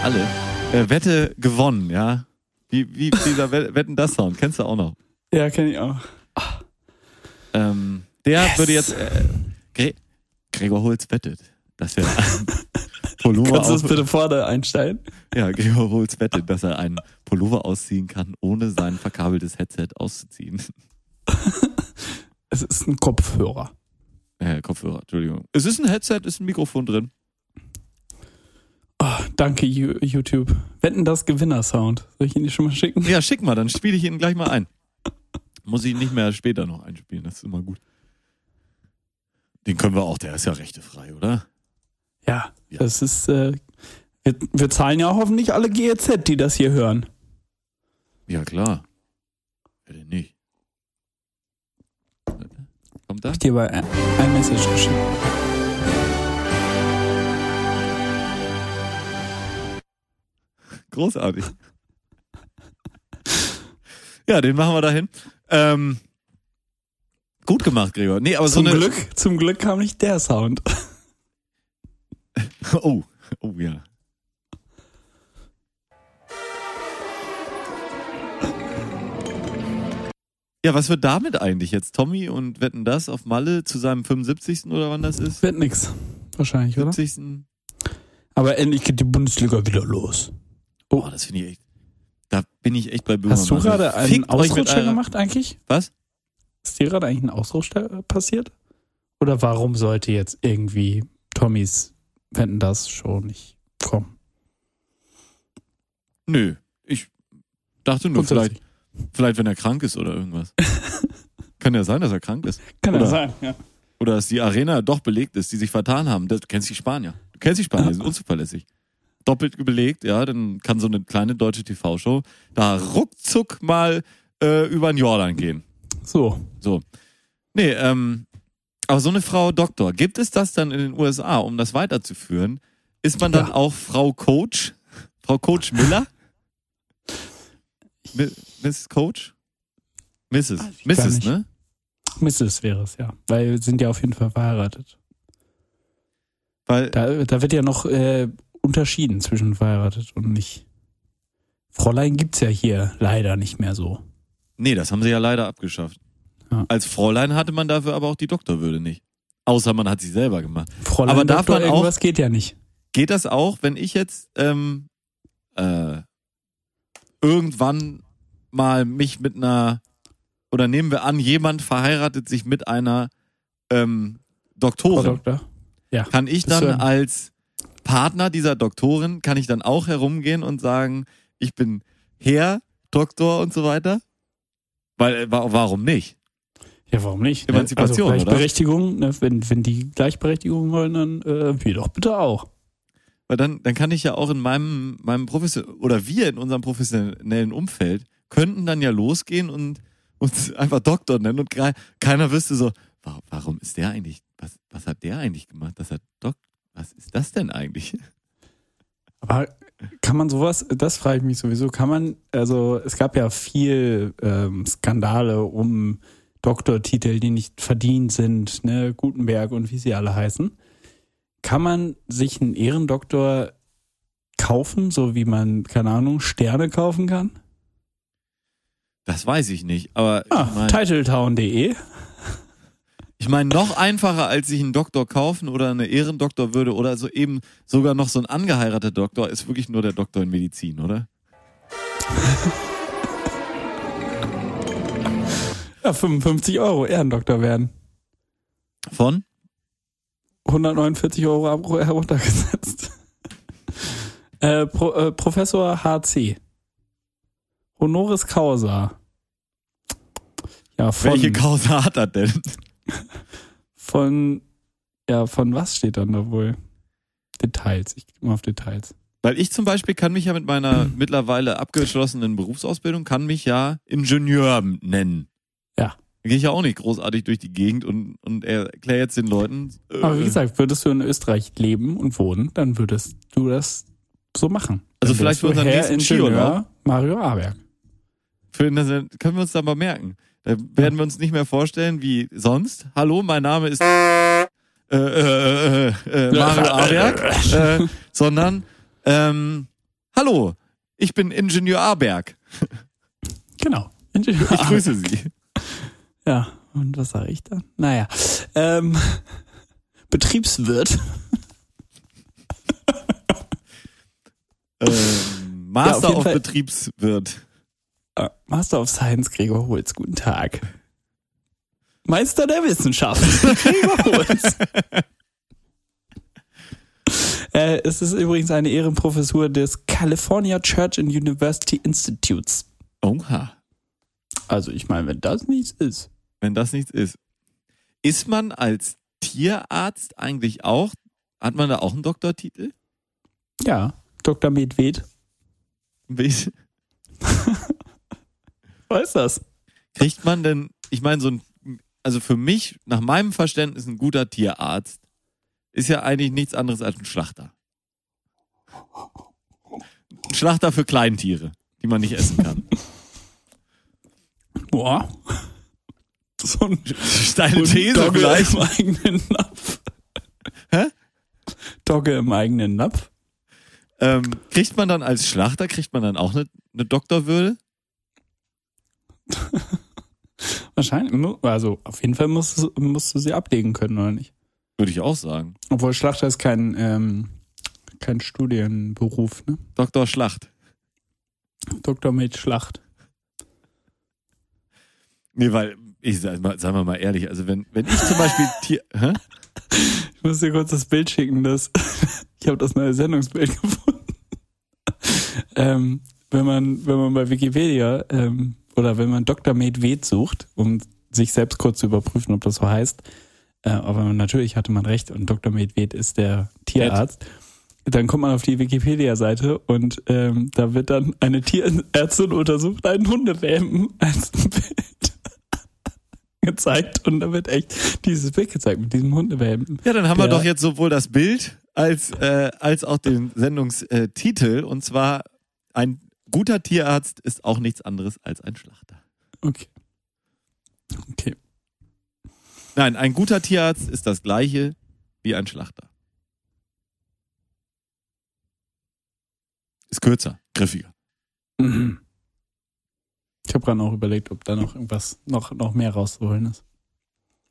alle. Äh, Wette gewonnen, ja. Wie, wie dieser We- Wetten das Sound, kennst du auch noch. ja, kenne ich auch. Ähm, der Yes. würde jetzt äh, Gre Gregor Holz wettet, dass er einen Pullover Kannst du das bitte vorne einstellen? ja, Gregor Holz wettet, dass er einen Pullover ausziehen kann, ohne sein verkabeltes Headset auszuziehen. [LAUGHS] Es ist ein Kopfhörer. Äh, Kopfhörer, Entschuldigung. Es ist ein Headset, ist ein Mikrofon drin. Oh, danke, YouTube. Wetten das Gewinner-Sound. Soll ich ihn dir schon mal schicken? Ja, schick mal, dann spiele ich ihn gleich mal ein. Muss ich nicht mehr später noch einspielen, das ist immer gut. Den können wir auch, der ist ja rechtefrei, oder? Ja, Ja. das ist. Äh, wir, wir zahlen ja hoffentlich alle GEZ, die das hier hören. Ja, klar. Wer denn nicht? Kommt da? Hab ich dir bei ein ein Message geschickt. Großartig. Ja, den machen wir dahin. Ähm, gut gemacht, Gregor. Nee, aber Zum so eine. Glück, zum Glück kam nicht der Sound. [LAUGHS] Oh, oh ja. Ja, was wird damit eigentlich jetzt? Tommy und wetten das auf Malle zu seinem 75. oder wann das ist? Wird nix. Wahrscheinlich, oder? 70. Aber endlich geht die Bundesliga wieder los. Oh, das finde ich echt. Da bin ich echt bei Böhmermann. Hast du gerade einen Ausrutscher gemacht eigentlich? Was? Ist dir gerade eigentlich ein Ausrutscher äh, passiert? Oder warum sollte jetzt irgendwie Tommys Wetten das schon nicht kommen? Nö. Ich dachte nur, vielleicht, vielleicht wenn er krank ist oder irgendwas. [LAUGHS] Kann ja sein, dass er krank ist. Kann Oder- ja sein, ja. Oder dass die Arena doch belegt ist, die sich vertan haben. Das, du kennst die Spanier. Du kennst die Spanier, die sind [LAUGHS] unzuverlässig. Doppelt belegt, ja, dann kann so eine kleine deutsche TV-Show da ruckzuck mal äh, über den Jordan gehen. So. So. Nee, ähm, aber so eine Frau Doktor, gibt es das dann in den USA, um das weiterzuführen? Ist man dann Ja. auch Frau Coach? Frau Coach Miller? Mi- Miss Coach? Mrs. Gar Mrs., ne? Mrs. wäre es, ja. Weil wir sind ja auf jeden Fall verheiratet. Weil, Da, da wird ja noch äh, unterschieden zwischen verheiratet und nicht. Fräulein gibt's ja hier leider nicht mehr so. nee, das haben sie ja leider abgeschafft. Ja. Als Fräulein hatte man dafür aber auch die Doktorwürde nicht. Außer man hat sie selber gemacht. Fräulein Aber darf Doktor, man auch- irgendwas geht ja nicht. Geht das auch, wenn ich jetzt ähm, äh, irgendwann mal mich mit einer oder nehmen wir an, jemand verheiratet sich mit einer ähm, Frau Doktorin. Doktor. Ja. Kann ich dann als Partner dieser Doktorin, kann ich dann auch herumgehen und sagen, ich bin Herr Doktor und so weiter? Weil, äh, wa- warum nicht? Ja, warum nicht? Emanzipation, also? Gleichberechtigung, ne? wenn, wenn die Gleichberechtigung wollen, dann äh, wir doch bitte auch. Weil dann, dann kann ich ja auch in meinem, meinem Profession oder wir in unserem professionellen Umfeld könnten dann ja losgehen und uns [LAUGHS] einfach Doktor nennen und keiner wüsste so, wa- warum ist der eigentlich, was, was hat der eigentlich gemacht? Das hat Doc, was ist das denn eigentlich? [LAUGHS] Aber kann man sowas, das frage ich mich sowieso, kann man, also es gab ja viel ähm, Skandale um Doktortitel, die nicht verdient sind, ne, Gutenberg und wie sie alle heißen. Kann man sich einen Ehrendoktor kaufen, so wie man, keine Ahnung, Sterne kaufen kann? Das weiß ich nicht, aber Ah, ich meine, titletown.de. ich mein, noch einfacher als sich einen Doktor kaufen oder eine Ehrendoktorwürde oder so eben sogar noch so ein angeheirateter Doktor ist wirklich nur der Doktor in Medizin, oder? Ja, 55 Euro Ehrendoktor werden. Von? 149 Euro heruntergesetzt. [LAUGHS] äh, Pro, äh, Professor HC. Honoris Causa. Ja, von, Welche Causa hat er denn? [LAUGHS] von, ja, von was steht dann da wohl? Details. Ich gehe mal auf Details. Weil ich zum Beispiel kann mich ja mit meiner [CLEARS THROAT] mittlerweile abgeschlossenen Berufsausbildung, kann mich ja Ingenieur nennen. Ja. Da gehe ich ja auch nicht großartig durch die Gegend und, und erkläre jetzt den Leuten. Äh, Aber wie gesagt, würdest du in Österreich leben und wohnen, dann würdest du das so machen. Also Dann vielleicht für unseren Herr nächsten Ingenieur Skiurlaub. Mario Aberg. für, können wir uns da mal merken. Da werden wir uns nicht mehr vorstellen wie sonst. Hallo, mein Name ist äh, äh, äh, äh, Mario Aberg, äh, sondern ähm, Hallo, ich bin Ingenieur Aberg. Genau. Ingenieur Ich grüße Sie. Ja, und was sage ich dann? Naja, ähm, Betriebswirt. Ähm, Ja, auf Master jeden of Fall. Betriebswirt. Äh, Master of Science, Gregor Holz, guten Tag. Meister der Wissenschaft, [LAUGHS] Gregor Holz. äh, es ist übrigens eine Ehrenprofessur des California Church and University Institutes. Oha, Also ich meine, wenn das nichts ist. wenn das nichts ist. Ist man als Tierarzt eigentlich auch, hat man da auch einen Doktortitel? Ja, Dr. Medved. Wie- Was ist das? Kriegt man denn, ich meine, so ein, also für mich, nach meinem Verständnis, ein guter Tierarzt ist ja eigentlich nichts anderes als ein Schlachter. Ein Schlachter für Kleintiere, die man nicht essen kann. Boah. So ein Deine These vielleicht. im eigenen Napf. Hä? Dogge im eigenen Napf. Ähm, kriegt man dann als Schlachter, kriegt man dann auch eine, eine Doktorwürde? [LAUGHS] Wahrscheinlich. Also auf jeden Fall musst du, musst du sie ablegen können, oder nicht? Würde ich auch sagen. Obwohl Schlachter ist kein, ähm, kein Studienberuf, ne? Doktor Schlacht. Dr. mit Schlacht. Nee, weil, ich sag mal, sagen wir mal ehrlich, also wenn, wenn ich zum Beispiel [LAUGHS] Tier, hä? Ich muss dir kurz das Bild schicken, das [LAUGHS] ich habe das neue Sendungsbild gefunden. ähm, wenn man wenn man bei Wikipedia ähm, oder wenn man Dr. Medved sucht, um sich selbst kurz zu überprüfen, ob das so heißt, äh, aber natürlich hatte man recht und Dr. Medved ist der Tierarzt. Dann kommt man auf die Wikipedia-Seite und ähm, da wird dann eine Tierärztin untersucht, einen Hundewelpen als Bild [LAUGHS] gezeigt und da wird echt dieses Bild gezeigt mit diesem Hundewelpen. Ja, dann haben wir doch jetzt sowohl das Bild als, äh, als auch den Sendungstitel. Und zwar, ein guter Tierarzt ist auch nichts anderes als ein Schlachter. Okay. Okay. Nein, ein guter Tierarzt ist das gleiche wie ein Schlachter. Ist kürzer, griffiger. Mhm. Ich habe gerade noch überlegt, ob da noch irgendwas noch, noch mehr rauszuholen ist.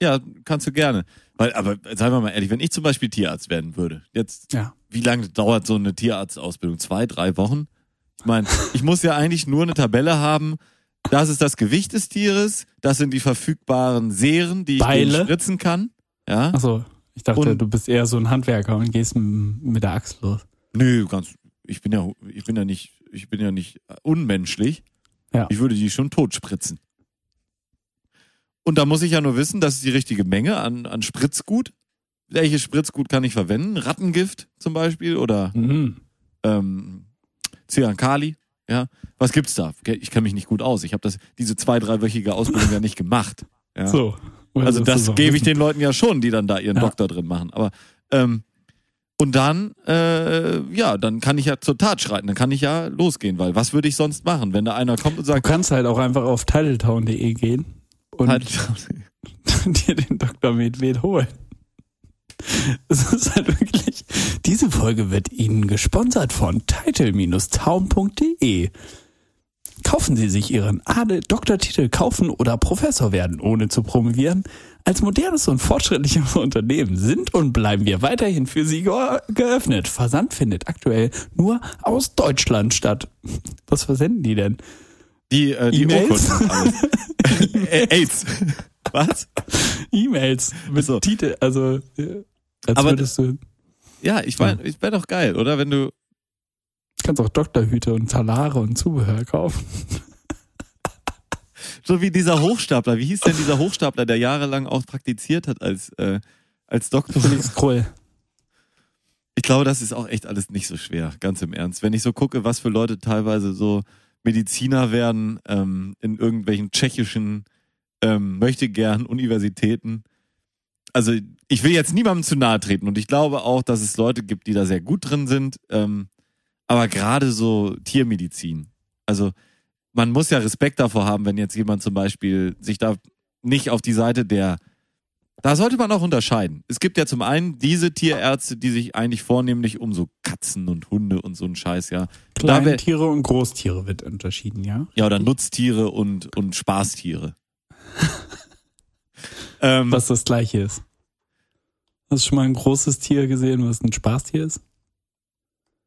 Ja, kannst du gerne. Weil, aber sagen wir mal ehrlich, wenn ich zum Beispiel Tierarzt werden würde, jetzt, Ja. wie lange dauert so eine Tierarztausbildung? Zwei, drei Wochen? Ich meine, ich muss ja eigentlich nur eine Tabelle haben. Das ist das Gewicht des Tieres, das sind die verfügbaren Seeren, die ich Beile. spritzen kann. Ja? Achso, ich dachte, Und- du bist eher so ein Handwerker und gehst mit der Axt los. Nö, ganz, ich bin ja, ich bin ja nicht, ich bin ja nicht unmenschlich. Ja. Ich würde die schon tot spritzen. Und da muss ich ja nur wissen, das ist die richtige Menge an, an Spritzgut. welches Spritzgut kann ich verwenden? Rattengift zum Beispiel oder Mhm. ähm, Cyankali. Ja, was gibt's da? Ich kenne mich nicht gut aus. Ich habe das diese zwei dreiwöchige Ausbildung ja nicht gemacht. Ja. So. Also du das gebe ich den Leuten ja schon, die dann da ihren Ja. Doktor drin machen. Aber ähm, und dann, äh, ja, dann kann ich ja zur Tat schreiten. Dann kann ich ja losgehen, weil was würde ich sonst machen, wenn da einer kommt und Du sagt, kannst halt auch einfach auf titletown.de gehen und [LAUGHS] dir den Dr. Medved holen. Es ist halt wirklich. Diese Folge wird Ihnen gesponsert von title-town.de. Kaufen Sie sich Ihren Adel Doktortitel kaufen oder Professor werden, ohne zu promovieren. Als modernes und fortschrittliches [LAUGHS] Unternehmen sind und bleiben wir weiterhin für Sie ge geöffnet. Versand findet aktuell nur aus Deutschland statt. Was versenden die denn? die, äh, die E-Mails? [LAUGHS] AIDS. Was? E-Mails mit So. Titel, also äh, als Aber- würdest du Ja, ich war, ich wäre doch geil, oder? Wenn du, kannst auch Doktorhüte und Talare und Zubehör kaufen. [LAUGHS] so wie dieser Hochstapler, wie hieß denn dieser Hochstapler, der jahrelang auch praktiziert hat als, äh, als Doktor? Felix Krull. Ich glaube, das ist auch echt alles nicht so schwer, ganz im Ernst. Wenn ich so gucke, was für Leute teilweise so Mediziner werden ähm, in irgendwelchen tschechischen ähm, möchte gern Universitäten. Also ich will jetzt niemandem zu nahe treten und ich glaube auch, dass es Leute gibt, die da sehr gut drin sind. Ähm, aber gerade so Tiermedizin. Also man muss ja Respekt davor haben, wenn jetzt jemand zum Beispiel sich da nicht auf die Seite der da sollte man auch unterscheiden. Es gibt ja zum einen diese Tierärzte, die sich eigentlich vornehmlich um so Katzen und Hunde und so einen Scheiß, ja. Da wär- Kleintiere und Großtiere wird unterschieden, ja? Ja, oder Nutztiere und, und Spaßtiere. [LAUGHS] ähm, Was das gleiche ist. Hast du schon mal ein großes Tier gesehen, was ein Spaßtier ist?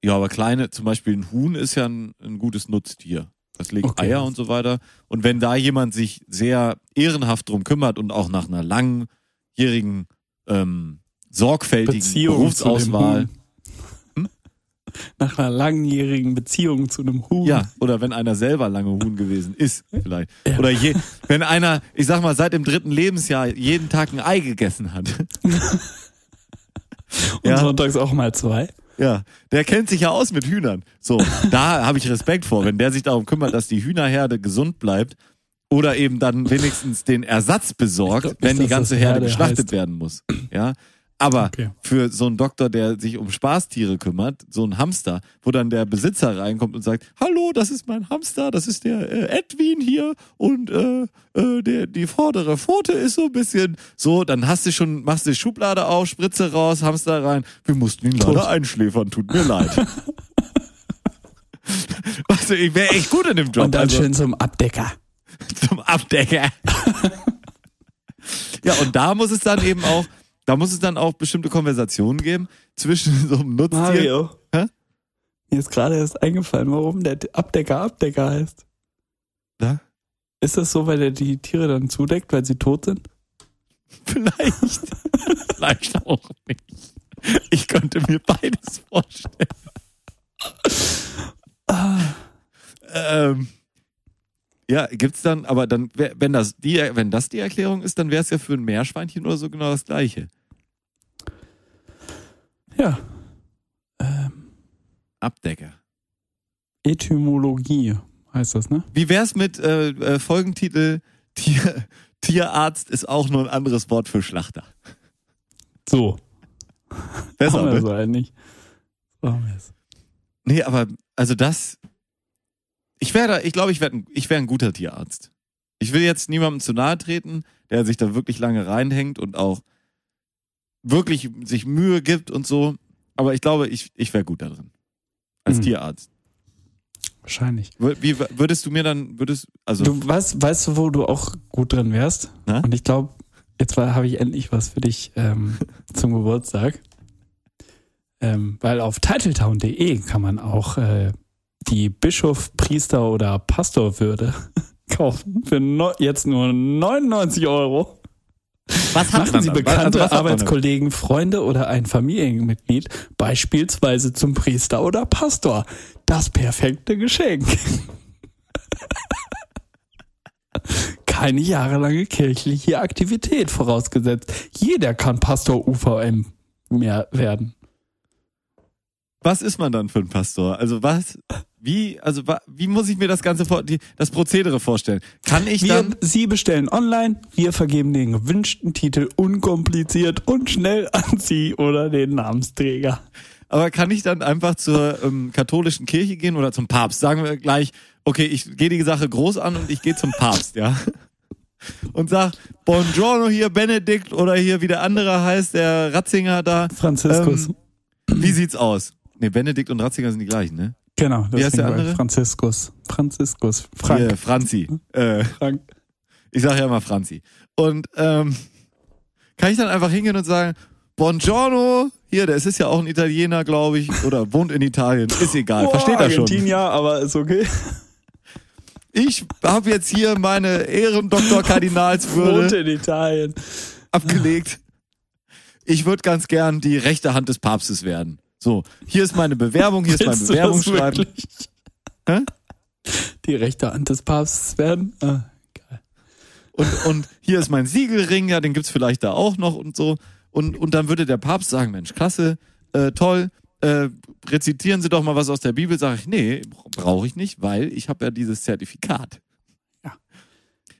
Ja, aber kleine, zum Beispiel ein Huhn ist ja ein, ein gutes Nutztier. Das legt Okay. Eier und so weiter. Und wenn da jemand sich sehr ehrenhaft drum kümmert und auch nach einer langjährigen, ähm, sorgfältigen Beziehung Berufsauswahl. Nach einer langjährigen Beziehung zu einem Huhn. Ja, oder wenn einer selber lange Huhn gewesen ist, vielleicht. Ja. Oder je, wenn einer, ich sag mal, seit dem dritten Lebensjahr jeden Tag ein Ei gegessen hat. [LAUGHS] Und ja. sonntags auch mal zwei. Ja, der kennt sich ja aus mit Hühnern. So, da habe ich Respekt vor, wenn der sich darum kümmert, dass die Hühnerherde gesund bleibt oder eben dann wenigstens den Ersatz besorgt, glaub wenn die ganze Herde Herde geschlachtet heißt. werden muss. Ja, aber Okay. für so einen Doktor, der sich um Spaßtiere kümmert, so ein Hamster, wo dann der Besitzer reinkommt und sagt, hallo, das ist mein Hamster, das ist der äh, Edwin hier und äh, äh, der, die vordere Pfote ist so ein bisschen so, dann hast du schon, machst du die Schublade auf, Spritze raus, Hamster rein, wir mussten ihn leider einschläfern, tut mir leid. [LAUGHS] also ich wäre echt gut in dem Job. Und dann also, schön zum Abdecker. [LAUGHS] zum Abdecker. [LAUGHS] ja, und da muss es dann eben auch, da muss es dann auch bestimmte Konversationen geben zwischen [LAUGHS] so einem Nutztier. Mario. Hä? Mir ist gerade erst eingefallen, warum der Abdecker Abdecker heißt. Da? Ist das so, weil er die Tiere dann zudeckt, weil sie tot sind? [LAUGHS] Vielleicht. Vielleicht auch nicht. Ich könnte mir beides vorstellen. ähm, ja, gibt's dann, aber dann, wenn das die, wenn das die Erklärung ist, dann wäre es ja für ein Meerschweinchen oder so genau das gleiche. Ja. Ähm, Abdecker. Etymologie heißt das, ne? Wie wär's mit äh, äh, Folgentitel Tier, Tierarzt ist auch nur ein anderes Wort für Schlachter. So. Besser, Haben wir ne? so eigentlich. Haben wir es. Nee, aber also das. Ich wäre da, ich glaube, ich wäre ich wär ein guter Tierarzt. Ich will jetzt niemandem zu nahe treten, der sich da wirklich lange reinhängt und auch wirklich sich Mühe gibt und so. Aber ich glaube, ich, ich wäre gut da drin. Als Mhm. Tierarzt. Wahrscheinlich. Wie würdest du mir dann, würdest, also, Du weißt, weißt du, wo du auch gut drin wärst? Na? Und ich glaube, jetzt habe ich endlich was für dich ähm, [LAUGHS] zum Geburtstag. Ähm, weil auf titletown.de kann man auch äh, die Bischof, Priester oder Pastorwürde [LAUGHS] kaufen. Für no, jetzt nur 99 Euro. was Machen Sie bekannte Also, was hat man Arbeitskollegen, Freunde oder ein Familienmitglied beispielsweise zum Priester oder Pastor. Das perfekte Geschenk. [LAUGHS] Keine jahrelange kirchliche Aktivität vorausgesetzt. Jeder kann Pastor UVM mehr werden. Was ist man dann für ein Pastor? Also was, wie, also wie muss ich mir das ganze, vor, die, das Prozedere vorstellen? Kann ich Wir, dann, Sie bestellen online, wir vergeben den gewünschten Titel unkompliziert und schnell an Sie oder den Namensträger. aber kann ich dann einfach zur ähm, katholischen Kirche gehen oder zum Papst? Sagen wir gleich, okay, ich gehe die Sache groß an und ich gehe zum Papst, ja? Und sag, Buongiorno hier Benedikt oder hier wie der andere heißt, der Ratzinger da. Franziskus. Ähm, wie sieht's aus? Nee, Benedikt und Ratzinger sind die gleichen, ne? genau. heißt deswegen der andere? Franziskus. Franziskus. Frank. Hier, Franzi. Äh, Frank. Ich sage ja immer Franzi. Und ähm, kann ich dann einfach hingehen und sagen, Buongiorno, hier, der ist ja auch ein Italiener, glaube ich, oder wohnt in Italien, ist egal, versteht er schon. Argentinier, aber ist okay. Ich habe jetzt hier meine Ehrendoktor Wohnt in Italien. abgelegt. Ich würde ganz gern die rechte Hand des Papstes werden. So, hier ist meine Bewerbung, hier ist mein Bewerbungsschreiben. Die rechte Hand des Papstes werden? Ah, geil. Und, und hier ist mein Siegelring, ja, den gibt's vielleicht da auch noch und so. Und, und dann würde der Papst sagen, Mensch, klasse, äh, toll, äh, rezitieren Sie doch mal was aus der Bibel. Sage ich, nee, brauche ich nicht, weil ich habe ja dieses Zertifikat. Ja.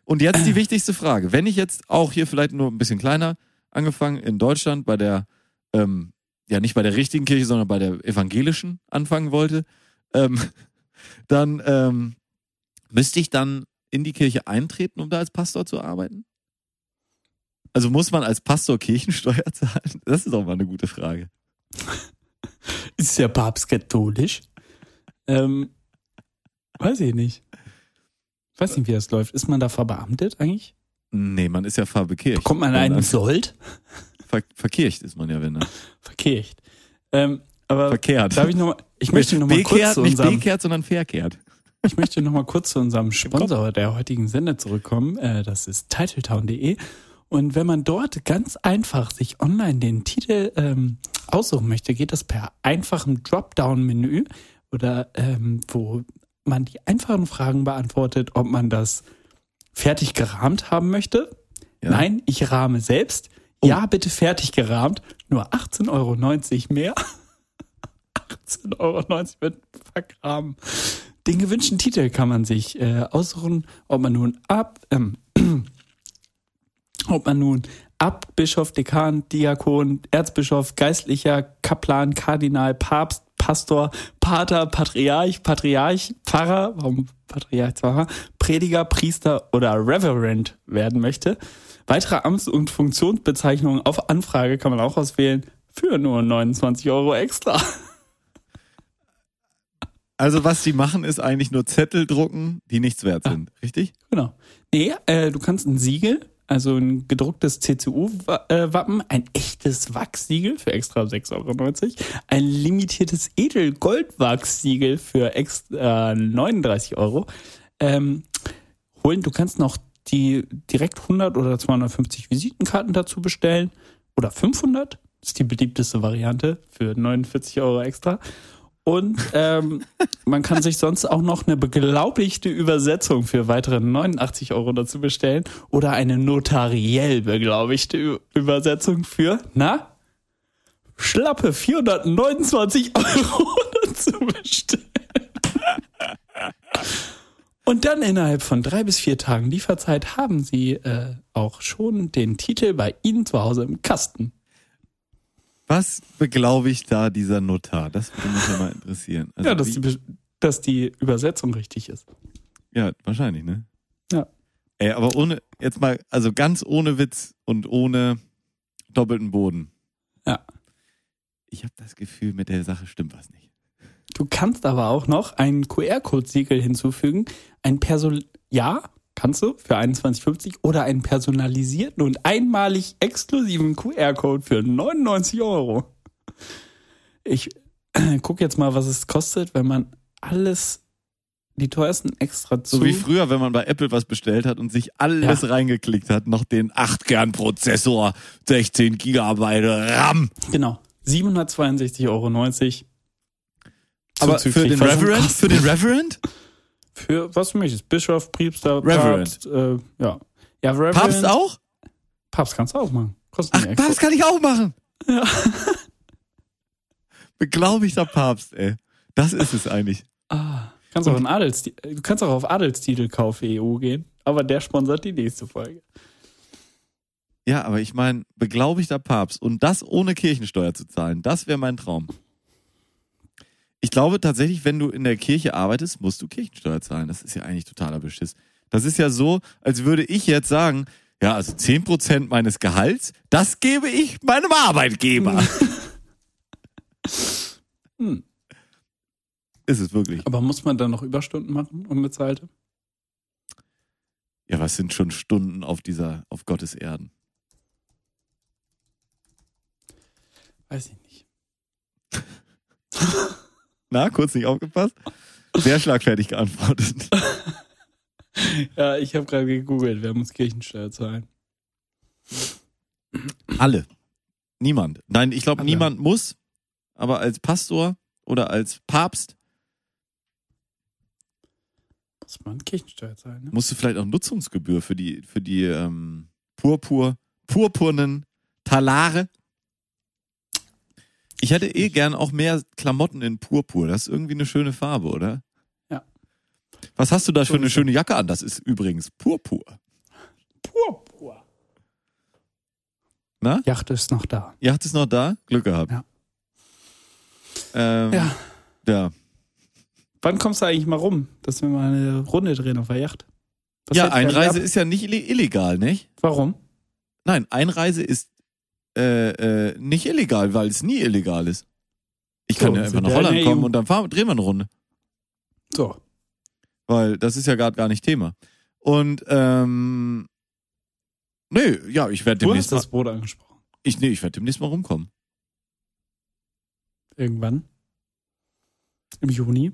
Und jetzt die wichtigste Frage. Wenn ich jetzt auch hier vielleicht nur ein bisschen kleiner angefangen in Deutschland bei der, ähm, ja nicht bei der richtigen Kirche, sondern bei der evangelischen anfangen wollte, ähm, [LAUGHS] dann ähm, müsste ich dann in die Kirche eintreten, um da als Pastor zu arbeiten? Also muss man als Pastor Kirchensteuer [LAUGHS] zahlen? Das ist auch mal eine gute Frage. [LAUGHS] Ist der Papst katholisch? Ähm, weiß ich nicht. Weiß nicht, wie das läuft. Ist man da verbeamtet eigentlich? Nee, man ist ja verbekircht. Kommt man einen Sold? Ver verkircht ist man ja, wenn er. Verkehrt. Ähm, aber Verkehrt. darf ich noch mal, ich möchte noch mal kurz zu nicht unserem, bekehrt, sondern verkehrt. ich möchte noch mal kurz zu unserem Sponsor der heutigen Sende zurückkommen. Äh, das ist titletown.de. Und wenn man dort ganz einfach sich online den Titel ähm, aussuchen möchte, geht das per einfachem Dropdown-Menü oder ähm, wo man die einfachen Fragen beantwortet, ob man das fertig gerahmt haben möchte. Ja. Nein, ich rahme selbst. Ja, bitte fertig gerahmt. Nur 18,90 Euro mehr. [LAUGHS] 18,90 Euro wird vergraben. Den gewünschten Titel kann man sich äh, aussuchen, ob man nun ab, ähm, [CLEARS THROAT] ob man nun Abt, Bischof, Dekan, Diakon, Erzbischof, Geistlicher, Kaplan, Kardinal, Papst, Pastor, Pater, Patriarch, Patriarch, Pfarrer, warum Patriarch, Pfarrer, Prediger, Priester oder Reverend werden möchte. Weitere Amts- und Funktionsbezeichnungen auf Anfrage kann man auch auswählen für nur 29 Euro extra. Also was die machen, ist eigentlich nur Zettel drucken, die nichts wert sind. Richtig? Genau. Nee, äh, du kannst ein Siegel, also ein gedrucktes CCU-Wappen, ein echtes Wachssiegel für extra 6,90 Euro, ein limitiertes Edel-Goldwachssiegel für extra 39 Euro ähm, holen. Du kannst noch die direkt 100 oder 250 Visitenkarten dazu bestellen oder 500. Das ist die beliebteste Variante für 49 Euro extra. Und ähm, [LAUGHS] man kann sich sonst auch noch eine beglaubigte Übersetzung für weitere 89 Euro dazu bestellen oder eine notariell beglaubigte Übersetzung für, na, schlappe 429 Euro [LAUGHS] dazu bestellen. [LAUGHS] Und dann innerhalb von drei bis vier Tagen Lieferzeit haben Sie äh, auch schon den Titel bei Ihnen zu Hause im Kasten. Was beglaubigt da dieser Notar? Das würde mich ja mal interessieren. Also ja, dass die, dass die Übersetzung richtig ist. ja, wahrscheinlich, ne? Ja. Ey, aber ohne, jetzt mal, also ganz ohne Witz und ohne doppelten Boden. Ja. Ich habe das Gefühl, mit der Sache stimmt was nicht. Du kannst aber auch noch ein QR-Code-Siegel hinzufügen. Ein Person, ja, kannst du für 21,50 oder einen personalisierten und einmalig exklusiven QR-Code für 99 Euro. Ich äh, [CLEARS THROAT] guck jetzt mal, was es kostet, wenn man alles, die teuersten extra zu. So wie früher, wenn man bei Apple was bestellt hat und sich alles Ja. reingeklickt hat, noch den 8-Kern-Prozessor, 16 Gigabyte RAM. Genau. 762,90 Euro. Aber für den Reverend? Für den Reverend? Für was du möchtest. Bischof, Priester, Reverend. Papst, äh, ja. Ja, Reverend. Papst auch? Papst kannst du auch machen. Kostet Ach. Papst kann ich auch machen. [LAUGHS] Beglaubigter Papst, ey. Das ist es eigentlich. Ah, kannst auch Adelsti du kannst auch auf Adelstitelkauf EU gehen, aber der sponsert die nächste Folge. Ja, aber ich meine, beglaubigter Papst und das ohne Kirchensteuer zu zahlen, das wäre mein Traum. Ich glaube tatsächlich, wenn du in der Kirche arbeitest, musst du Kirchensteuer zahlen. Das ist ja eigentlich totaler Beschiss. Das ist ja so, als würde ich jetzt sagen, ja, also 10% meines Gehalts, das gebe ich meinem Arbeitgeber. [LAUGHS] Hm. Ist es wirklich. Aber muss man dann noch Überstunden machen, unbezahlte? Ja, was sind schon Stunden auf dieser, auf Gottes Erden? Weiß ich nicht. [LAUGHS] Na, kurz nicht aufgepasst? Sehr schlagfertig geantwortet. [LAUGHS] Ja, ich habe gerade gegoogelt, wer muss Kirchensteuer zahlen? Alle. Niemand. Nein, ich glaube, niemand muss, aber als Pastor oder als Papst Muss man Kirchensteuer zahlen, ne? musst du vielleicht auch Nutzungsgebühr für die, für die ähm, Purpur, purpurnen Talare. Ich hätte eh gern auch mehr Klamotten in Purpur. Das ist irgendwie eine schöne Farbe, oder? Ja. Was hast du da für eine schöne Jacke an? Das ist übrigens Purpur. Purpur. Na? Yacht ist noch da. Yacht ist noch da? Glück gehabt. Ja. Ähm, Ja. ja. Wann kommst du eigentlich mal rum, dass wir mal eine Runde drehen auf der Yacht? Was Ja, Einreise ist ja nicht illegal, nicht? Warum? Nein, Einreise ist äh, äh, nicht illegal, weil es nie illegal ist. Ich kann So, ja einfach nach Holland kommen EU. und dann fahren, drehen wir eine Runde. So. Weil das ist ja gerade gar nicht Thema. Und ähm, nee, ja, ich werde Du demnächst hast mal, das Boot angesprochen. ich, nee, ich werde demnächst mal rumkommen. Irgendwann. Im Juni.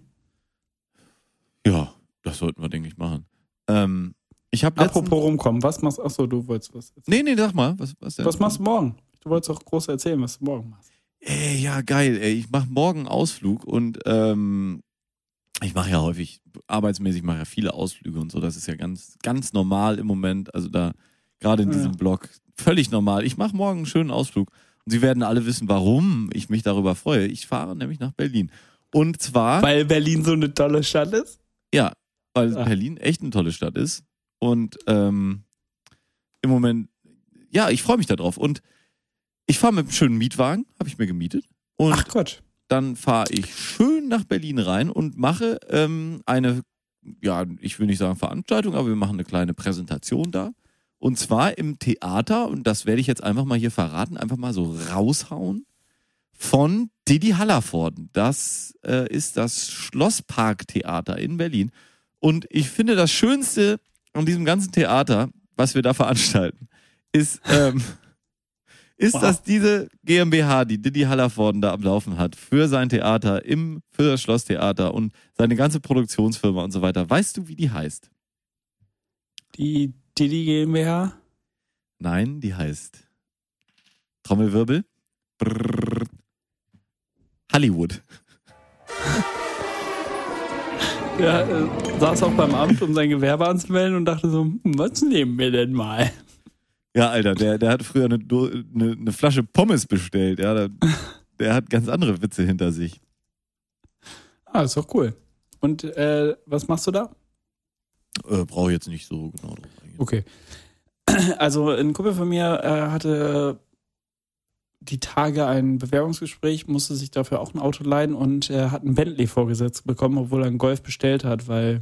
Ja, das sollten wir, denke ich, machen. Ähm, ich habe. Apropos rumkommen, was machst Achso, du wolltest was erzählen. Nee, nee, sag mal. Was, was, denn? Was machst du morgen? Du wolltest auch groß erzählen, was du morgen machst. Ey, ja, geil, ey. Ich mache morgen einen Ausflug und ähm, ich mache ja häufig, arbeitsmäßig mache ja viele Ausflüge und so. Das ist ja ganz, ganz normal im Moment. Also da, gerade in Ja. diesem Blog, völlig normal. Ich mache morgen einen schönen Ausflug und Sie werden alle wissen, warum ich mich darüber freue. Ich fahre nämlich nach Berlin. Und zwar, Weil Berlin so eine tolle Stadt ist? ja, weil Ah. Berlin echt eine tolle Stadt ist. Und ähm, im Moment, ja, ich freue mich darauf. Und ich fahre mit einem schönen Mietwagen, habe ich mir gemietet. Und Ach Gott. dann fahre ich schön nach Berlin rein und mache ähm, eine, ja, ich will nicht sagen Veranstaltung, aber wir machen eine kleine Präsentation da. Und zwar im Theater, und das werde ich jetzt einfach mal hier verraten, einfach mal so raushauen, von Didi Hallervorden. Das äh, ist das Schlossparktheater in Berlin. Und ich finde, das Schönste an diesem ganzen Theater, was wir da veranstalten, ist, ähm, ist, Wow. dass diese GmbH, die Didi Hallervorden da am Laufen hat, für sein Theater, im, für das Schlosstheater und seine ganze Produktionsfirma und so weiter. Weißt du, wie die heißt? Die Didi GmbH? Nein, die heißt Trommelwirbel. Brrr. Hollywood. Der äh, saß auch beim Amt, um sein Gewerbe anzumelden und dachte so, hm, was nehmen wir denn mal? Ja, Alter, der, der hat früher eine, eine, eine Flasche Pommes bestellt. Ja, der, [LAUGHS] der hat ganz andere Witze hinter sich. Ah, ist doch cool. Und äh, was machst du da? Äh, Brauche ich jetzt nicht so genau drauf eingehen. Okay. [CLEARS THROAT] Also ein Kumpel von mir äh, hatte die Tage ein Bewerbungsgespräch, musste sich dafür auch ein Auto leihen und äh, hat einen Bentley vorgesetzt bekommen, obwohl er einen Golf bestellt hat, weil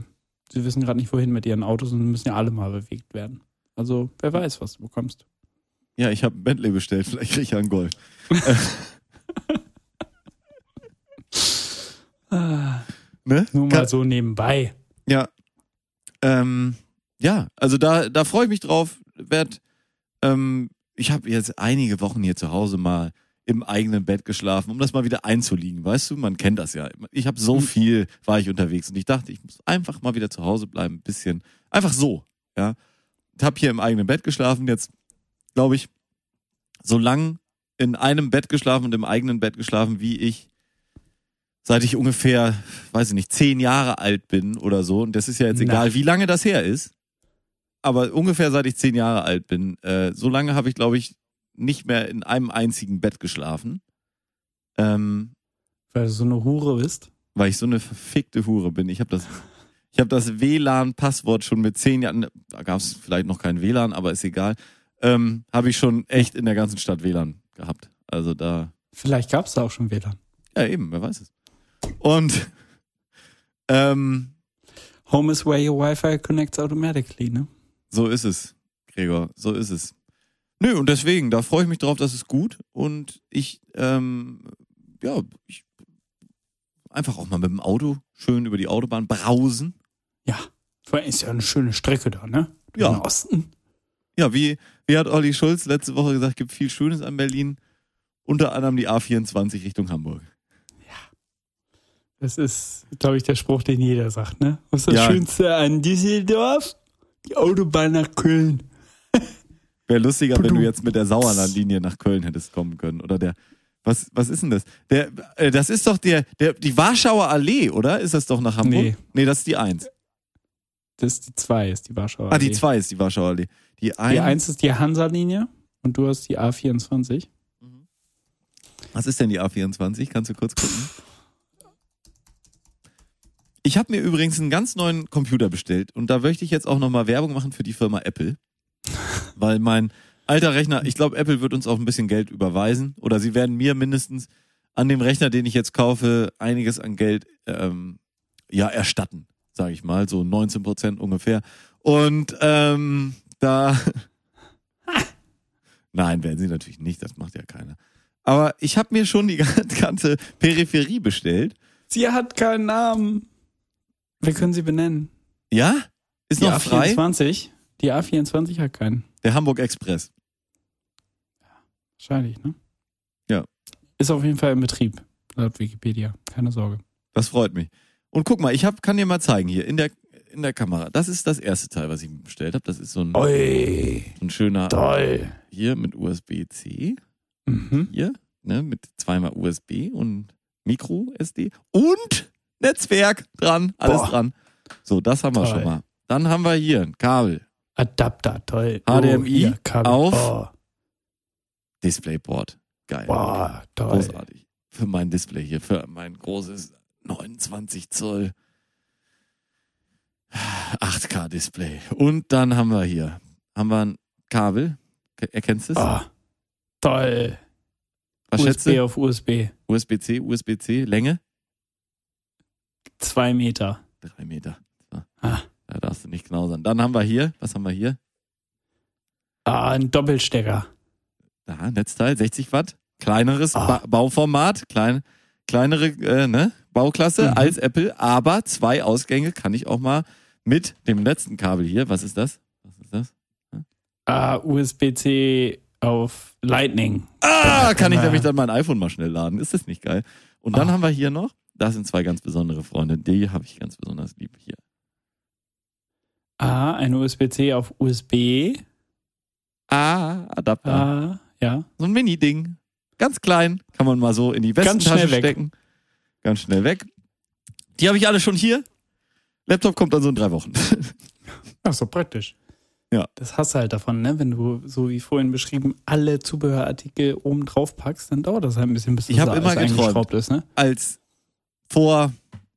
sie wissen gerade nicht, wohin mit ihren Autos und müssen ja alle mal bewegt werden. Also wer weiß, was du bekommst. Ja, ich habe ein Bentley bestellt, vielleicht kriege ich ja einen Golf. Ah, [LAUGHS] Ne? nur Kann- mal so nebenbei. Ja. Ähm, ja, also da, da freue ich mich drauf. Werd, ähm, ich habe jetzt einige Wochen hier zu Hause mal im eigenen Bett geschlafen, um das mal wieder einzuliegen. Weißt du, man kennt das ja. Ich habe so Mhm. viel, war ich unterwegs und ich dachte, ich muss einfach mal wieder zu Hause bleiben, ein bisschen. Einfach so, ja. Ich habe hier im eigenen Bett geschlafen, jetzt glaube ich, so lang in einem Bett geschlafen und im eigenen Bett geschlafen, wie ich seit ich ungefähr, weiß ich nicht, zehn Jahre alt bin oder so. Und das ist ja jetzt egal, wie lange das her ist. Aber ungefähr seit ich zehn Jahre alt bin, äh, so lange habe ich, glaube ich, nicht mehr in einem einzigen Bett geschlafen. Ähm, Weil du so eine Hure bist. weil ich so eine verfickte Hure bin. Ich habe das, ich habe das WLAN-Passwort schon mit zehn Jahren, da gab es vielleicht noch kein WLAN, aber ist egal, ähm, habe ich schon echt in der ganzen Stadt WLAN gehabt. Also da, Vielleicht gab es da auch schon WLAN. ja eben, wer weiß es. Und ähm, Home is where your Wi-Fi connects automatically, ne? so ist es, Gregor, so ist es. Nö, und deswegen, da freue ich mich drauf, das ist gut. Und ich, ähm, ja, ich einfach auch mal mit dem Auto schön über die Autobahn brausen. Ja. Ist ja eine schöne Strecke da, ne? Durch Ja. den Osten. Ja, wie, wie hat Olli Schulz letzte Woche gesagt, gibt viel Schönes an Berlin. Unter anderem die A24 Richtung Hamburg. Das ist, glaube ich, der Spruch, den jeder sagt, ne? Was ist das Ja. Schönste an Düsseldorf? Die Autobahn nach Köln. [LAUGHS] Wäre lustiger, wenn du jetzt mit der Sauerlandlinie nach Köln hättest kommen können. Oder der, was, was ist denn das? Der, äh, das ist doch der, der, die Warschauer Allee, oder? Ist das doch nach Hamburg? Nee. Nee, das ist die Eins. Das ist die 2, ist die Warschauer. Ah, die Allee. Zwei ist die Warschauer Allee. Die Eins. Die 1 ist die Hansa-Linie und du hast die A24. Was ist denn die A24? Kannst du kurz gucken? Ich habe mir übrigens einen ganz neuen Computer bestellt und da möchte ich jetzt auch nochmal Werbung machen für die Firma Apple. [LAUGHS] Weil mein alter Rechner, ich glaube, Apple wird uns auch ein bisschen Geld überweisen oder sie werden mir mindestens an dem Rechner, den ich jetzt kaufe, einiges an Geld ähm, ja erstatten, sage ich mal, so 19 Prozent ungefähr. Und ähm, da [LAUGHS] Nein, werden sie natürlich nicht, das macht ja keiner. Aber ich habe mir schon die [LAUGHS] ganze Peripherie bestellt. Sie hat keinen Namen. Wir können sie benennen. Ja? Ist Die noch frei? A24. Die A24 hat keinen. Der Hamburg Express. Wahrscheinlich, ne? Ja. Ist auf jeden Fall in Betrieb, laut Wikipedia. Keine Sorge. Das freut mich. Und guck mal, ich hab, kann dir mal zeigen hier in der, in der Kamera. Das ist das erste Teil, was ich mir bestellt habe. Das ist so ein, Oi, ein schöner toll. hier mit USB-C. Mhm. Hier, ne, mit zweimal USB und Micro SD und Netzwerk dran, alles Boah. dran. So, das haben wir Toll. schon mal. Dann haben wir hier ein Kabel, Adapter, toll. HDMI hier, Kabel. auf. Oh, Displayport. Geil. boah, toll. Großartig. Für mein Display hier, für mein großes 29 Zoll 8K Display. Und dann haben wir hier, haben wir ein Kabel. Ke- Erkennst du es? Oh, toll. Was USB du? auf USB. USB-C, USB-C, Länge? Zwei Meter. Drei Meter. So. Ah. Da darfst du nicht knausern. Dann haben wir hier, was haben wir hier? Ah, ein Doppelstecker. Da, Netzteil, 60 Watt. Kleineres Ah. ba Bauformat, klein, kleinere äh, ne, Bauklasse Mhm. als Apple, aber zwei Ausgänge kann ich auch mal mit dem letzten Kabel hier. Was ist das? Was ist das? Ah, USB-C auf Lightning. Ah, kann ich nämlich dann mein iPhone mal schnell laden. Ist das nicht geil? Und dann Ah. haben wir hier noch, das sind zwei ganz besondere Freunde. Die habe ich ganz besonders lieb hier. Ah, ein USB-C auf USB. Ah, Adapter. Ah, ja. So ein Mini-Ding. Ganz klein. Kann man mal so in die Westentasche schnell weg. Ganz schnell weg. Die habe ich alle schon hier. Laptop kommt dann so in drei Wochen. [LAUGHS] Ach so, praktisch. Ja. Das hast du halt davon, ne? Wenn du, so wie vorhin beschrieben, alle Zubehörartikel oben drauf packst, dann dauert das halt ein bisschen, bis das Ich alles immer geträumt. eingeschraubt ist, ne? als vor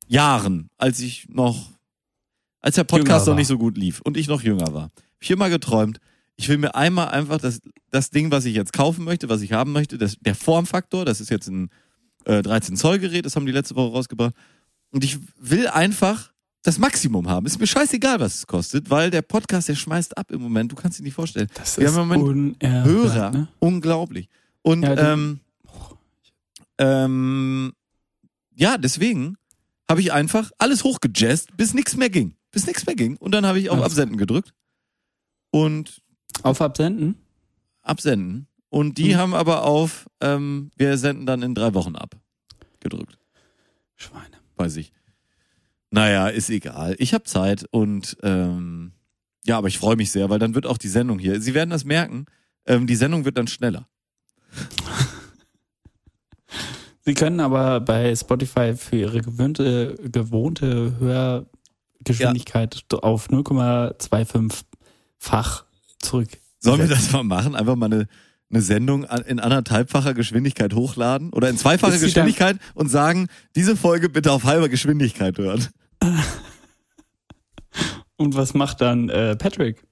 Jahren, als ich noch, als der Podcast noch nicht so gut lief und ich noch jünger war, hab ich immer geträumt, ich will mir einmal einfach das, das Ding, was ich jetzt kaufen möchte, was ich haben möchte, das, der Formfaktor, das ist jetzt ein äh, 13 Zoll Gerät, das haben die letzte Woche rausgebracht. Und ich will einfach das Maximum haben. Ist mir scheißegal, was es kostet, weil der Podcast, der schmeißt ab im Moment. Du kannst dir nicht vorstellen. Das Wir ist haben im Moment Hörer, ne? unglaublich. Und Ja, ähm, ähm, ja, deswegen habe ich einfach alles hochgejazzt, bis nichts mehr ging. Bis nichts mehr ging. Und dann habe ich auf. Absenden gedrückt. Und Auf Absenden? absenden. Und die Mhm. haben aber auf, ähm, wir senden dann in drei Wochen ab. Gedrückt. Schweine. Weiß ich. Naja, ist egal. Ich habe Zeit und ähm, ja, aber ich freue mich sehr, weil dann wird auch die Sendung hier. Sie werden das merken, ähm, die Sendung wird dann schneller. [LAUGHS] Sie können aber bei Spotify für ihre gewöhnte, gewohnte Hörgeschwindigkeit auf 0,25-fach zurück. Sollen wir das mal machen? Einfach mal eine, eine Sendung in anderthalbfacher Geschwindigkeit hochladen oder in zweifacher Geschwindigkeit und sagen, diese Folge bitte auf halber Geschwindigkeit hören. [LAUGHS] Und was macht dann äh, Patrick?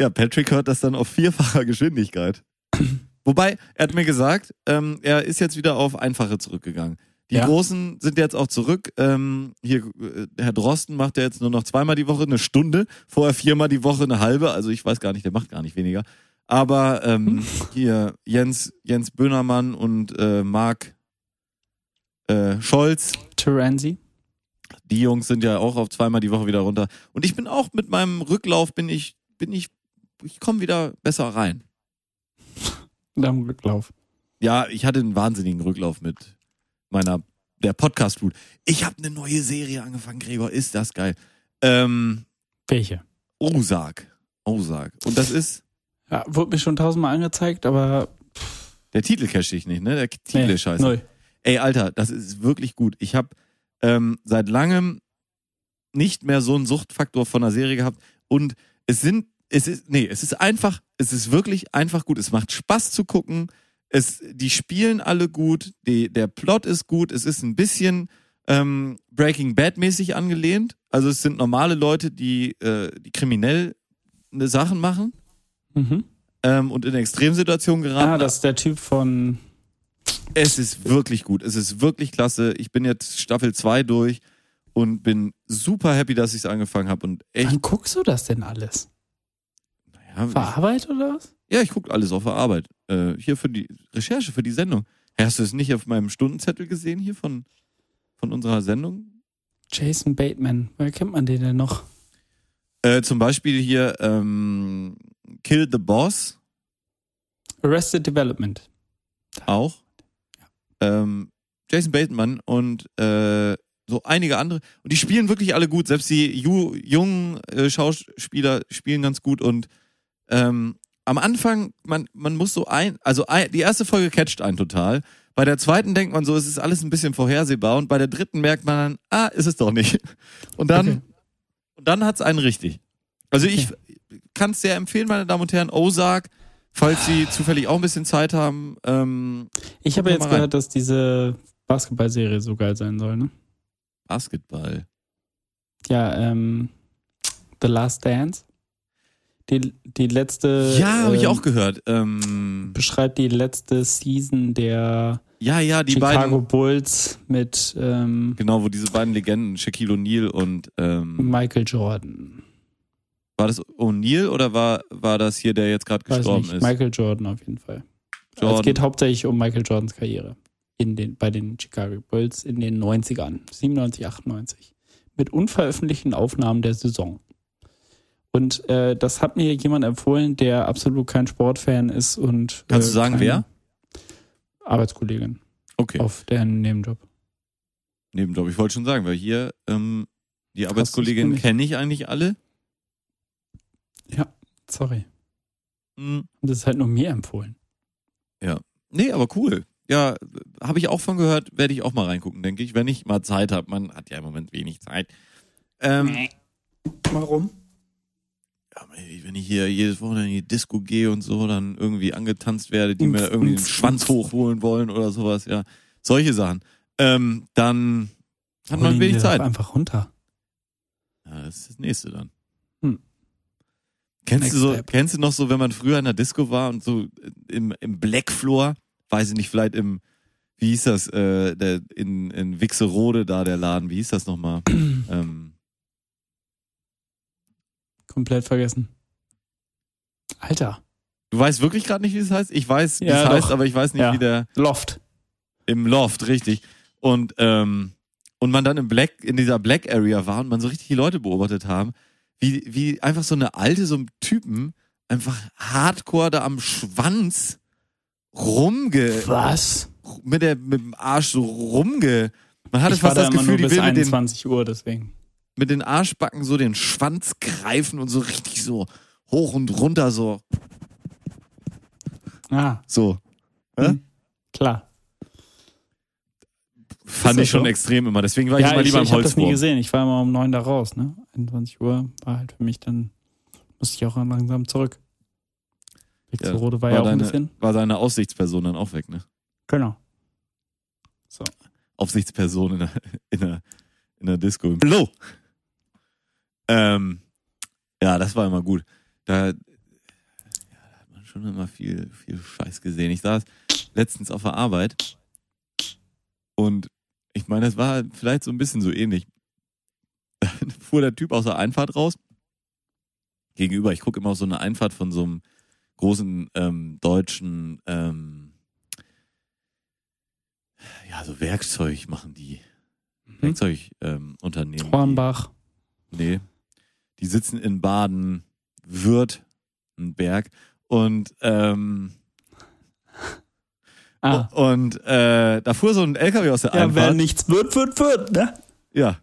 Ja, Patrick hört das dann auf vierfacher Geschwindigkeit. [CLEARS THROAT] Wobei, er hat mir gesagt, ähm, er ist jetzt wieder auf einfache zurückgegangen. Die Ja. Großen sind jetzt auch zurück. Ähm, hier, äh, Herr Drosten macht ja jetzt nur noch zweimal die Woche eine Stunde, vorher viermal die Woche eine halbe. Also ich weiß gar nicht, der macht gar nicht weniger. Aber ähm, hier Jens, Jens Böhnermann und äh, Marc äh, Scholz, Terenzi? die Jungs sind ja auch auf zweimal die Woche wieder runter. Und ich bin auch mit meinem Rücklauf, bin ich, bin ich, ich komme wieder besser rein. Am Rücklauf. Ja, ich hatte einen wahnsinnigen Rücklauf mit meiner, der Podcast-Flut. Ich habe eine neue Serie angefangen, Gregor, ist das geil. Ähm, Welche? Ozark. Ozark. Und das ist, Ja, wurde mir schon tausendmal angezeigt, aber der Titel cache ich nicht, ne? Der Titel nee, ist scheiße. null. Ey, Alter, das ist wirklich gut. Ich habe ähm, seit langem nicht mehr so einen Suchtfaktor von einer Serie gehabt und es sind, es ist, nee, es ist einfach, es ist wirklich einfach gut. Es macht Spaß zu gucken. Es, die spielen alle gut. Die, der Plot ist gut. Es ist ein bisschen ähm, Breaking Bad mäßig angelehnt. Also es sind normale Leute, die, äh, die kriminell eine Sachen machen Mhm. ähm, und in Extremsituationen geraten. Ah, das ist der Typ von. Es ist wirklich gut. Es ist wirklich klasse. Ich bin jetzt Staffel 2 durch und bin super happy, dass ich es angefangen habe. Und echt, Wann guckst du das denn alles? ja, ich, Verarbeitet oder was? ja, ich gucke alles auf der Arbeit. Äh, hier für die Recherche, für die Sendung. Hast du es nicht auf meinem Stundenzettel gesehen hier von, von unserer Sendung? Jason Bateman. Woher kennt man den denn noch? Äh, zum Beispiel hier ähm, Kill the Boss Arrested Development. auch. Ähm, Jason Bateman und äh, so einige andere. Und die spielen wirklich alle gut. Selbst die ju jungen äh, Schauspieler spielen ganz gut. Und ähm, am Anfang, man, man muss so ein, also ein, die erste Folge catcht einen total. Bei der zweiten denkt man so, es ist alles ein bisschen vorhersehbar. Und bei der dritten merkt man dann, ah, ist es doch nicht. Und dann, Okay. und dann hat's einen richtig. Also ich kann es sehr empfehlen, meine Damen und Herren. Ozark, falls Sie zufällig auch ein bisschen Zeit haben. Ähm, Ich habe jetzt rein. gehört, dass diese Basketballserie so geil sein soll, ne? Basketball. Ja, ähm, The Last Dance. Die, die letzte. Ja, habe ich ähm, auch gehört. Ähm, Beschreibt die letzte Season der ja, ja, die Chicago beiden. Bulls mit ähm, Genau, wo diese beiden Legenden, Shaquille O'Neal und ähm, Michael Jordan. War das O'Neal oder war, war das hier, der jetzt gerade gestorben nicht. ist? Michael Jordan auf jeden Fall. Jordan. Es geht hauptsächlich um Michael Jordans Karriere in den, bei den Chicago Bulls in den 90ern, 97, 98. Mit unveröffentlichten Aufnahmen der Saison. Und äh, das hat mir jemand empfohlen, der absolut kein Sportfan ist und. Kannst äh, du sagen, wer? Arbeitskollegin Okay, auf deren Nebenjob. Nebenjob. Ich wollte schon sagen, weil hier ähm, die kenn kenne ich eigentlich alle. Sorry. Hm, Und das ist halt nur mir empfohlen. Nee, aber cool. Ja, habe ich auch von gehört, werde ich auch mal reingucken, denke ich, wenn ich mal Zeit habe. Man hat ja im Moment wenig Zeit. Ähm, Warum? ja, wenn ich hier jedes Wochenende in die Disco gehe und so, dann irgendwie angetanzt werde, die mir irgendwie den Schwanz hochholen wollen oder sowas, ja. Solche Sachen. Ähm, dann hat man wenig Zeit. Einfach runter. Ja, das ist das nächste dann. Kennst du so, kennst du noch so, wenn man früher in der Disco war und so im, im Black Floor, weiß ich nicht, vielleicht im, wie hieß das, äh, der, in, in Wixerode da, der Laden, wie hieß das nochmal? [CLEARS THROAT] ähm, Komplett vergessen. Alter. du weißt wirklich gerade nicht, wie es heißt? Ich weiß, wie Ja, es heißt, doch. aber ich weiß nicht, Ja. wie der, Loft. im Loft, richtig. Und, ähm, und man dann im Black, in dieser Black Area war und man so richtig die Leute beobachtet haben, wie, wie einfach so eine alte, so ein Typen einfach hardcore da am Schwanz rumge, Was? mit der, mit dem Arsch so rumge, man hatte ich fast da das Gefühl, die will mit den, 21 Uhr, deswegen. mit den Arschbacken so den Schwanz greifen und so richtig so hoch und runter so, Ah, so. Hm. klar. Fand ich schon so? extrem immer. Deswegen war ich ja, immer ich, lieber im ich habe das nie Holzwurm. gesehen. Ich war immer um neun da raus, ne? 21 Uhr war halt für mich dann, musste ich auch langsam zurück. Weg Ja, zur Rode war, ja auch deine, ein bisschen. war seine Aussichtsperson dann auch weg, ne? Genau. Aufsichtsperson in der, [LAUGHS] in der, in der Disco. Blow! Ähm, ja, das war immer gut. Da, ja, da hat man schon immer viel, viel Scheiß gesehen. Ich saß letztens auf der Arbeit und ich meine, es war vielleicht so ein bisschen so ähnlich. [LAUGHS] Da fuhr der Typ aus der Einfahrt raus. Gegenüber, ich gucke immer auf so eine Einfahrt von so einem großen ähm, deutschen ähm, ja, so Werkzeug machen die. Werkzeugunternehmen. Ähm, Hornbach. die, nee. Die sitzen in Baden, Württemberg und ähm, Ah. und äh, da fuhr so ein LKW aus der Ja, Einfahrt. nichts wird, wird, wird, ne? Ja.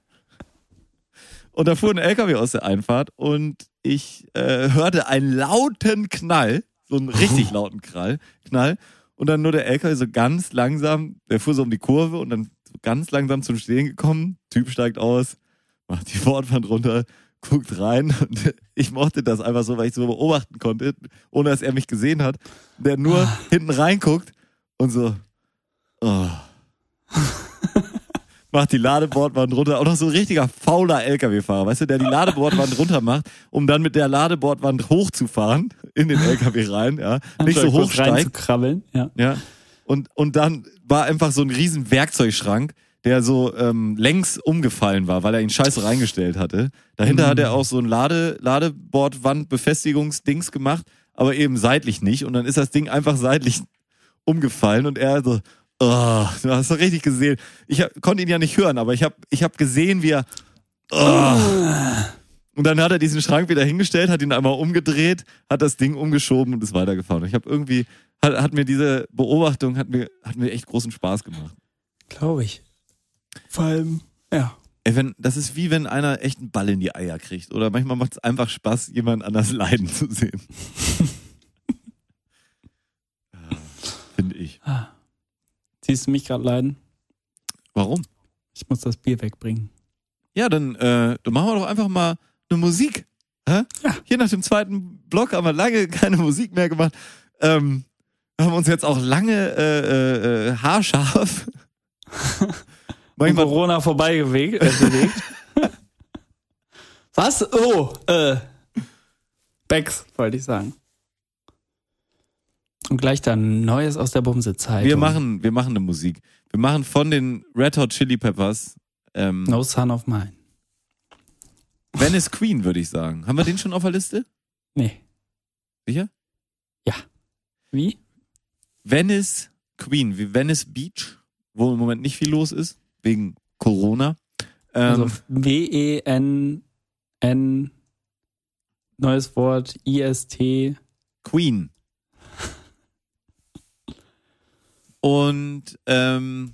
Und da fuhr ein LKW aus der Einfahrt und ich äh, hörte einen lauten Knall, so einen richtig [LAUGHS] lauten Knall, Knall. Und dann nur der LKW so ganz langsam, der fuhr so um die Kurve und dann so ganz langsam zum Stehen gekommen. Typ steigt aus, macht die Bordwand runter, guckt rein [LAUGHS] und ich mochte das einfach so, weil ich so beobachten konnte, ohne dass er mich gesehen hat. Der nur hinten reinguckt und so, oh. macht die Ladebordwand runter. Auch noch so ein richtiger fauler LKW-Fahrer, weißt du, der die Ladebordwand [LAUGHS] runter macht, um dann mit der Ladebordwand hochzufahren in den LKW rein, ja. Nicht so hochsteigt. reinzukrabbeln, ja. Ja. Und, und dann war einfach so ein riesen Werkzeugschrank, der so ähm, längs umgefallen war, weil er ihn scheiße reingestellt hatte. Dahinter Mhm. hat er auch so ein Lade, Ladebordwand-Befestigungsdings gemacht, aber eben seitlich nicht. Und dann ist das Ding einfach seitlich umgefallen und er so, oh, du hast doch richtig gesehen. Ich hab, konnte ihn ja nicht hören, aber ich habe ich hab gesehen, wie er, oh. Und dann hat er diesen Schrank wieder hingestellt, hat ihn einmal umgedreht, hat das Ding umgeschoben und ist weitergefahren. Und ich habe irgendwie, hat, hat mir diese Beobachtung, hat mir, hat mir echt großen Spaß gemacht. Glaube ich. Vor allem, ja. Ey, wenn, das ist wie wenn einer echt einen Ball in die Eier kriegt. Oder manchmal macht es einfach Spaß, jemand anders [LAUGHS] leiden zu sehen. [LAUGHS] Ja, Ich. Siehst du mich gerade leiden? Warum? Ich muss das Bier wegbringen. Ja, dann, äh, dann machen wir doch einfach mal eine Musik. Hä? Hier nach dem zweiten Block haben wir lange keine Musik mehr gemacht. Ähm, wir haben uns jetzt auch lange äh, äh, äh, haarscharf. [LAUGHS] Manchmal, Corona vorbeigewegt. Äh. [LAUGHS] Was? Oh, äh. Becks, wollte ich sagen. Und gleich dann Neues aus der Bumse-Zeit. wir machen, wir machen eine Musik. Wir machen von den Red Hot Chili Peppers ähm, No Son of Mine. Venice Queen, würde ich sagen. Haben wir den schon auf der Liste? Nee. Sicher? Wie? Venice Queen, wie Venice Beach, wo im Moment nicht viel los ist, wegen Corona. Ähm, Also W-E-N-N neues Wort I-S-T Queen. Und ähm,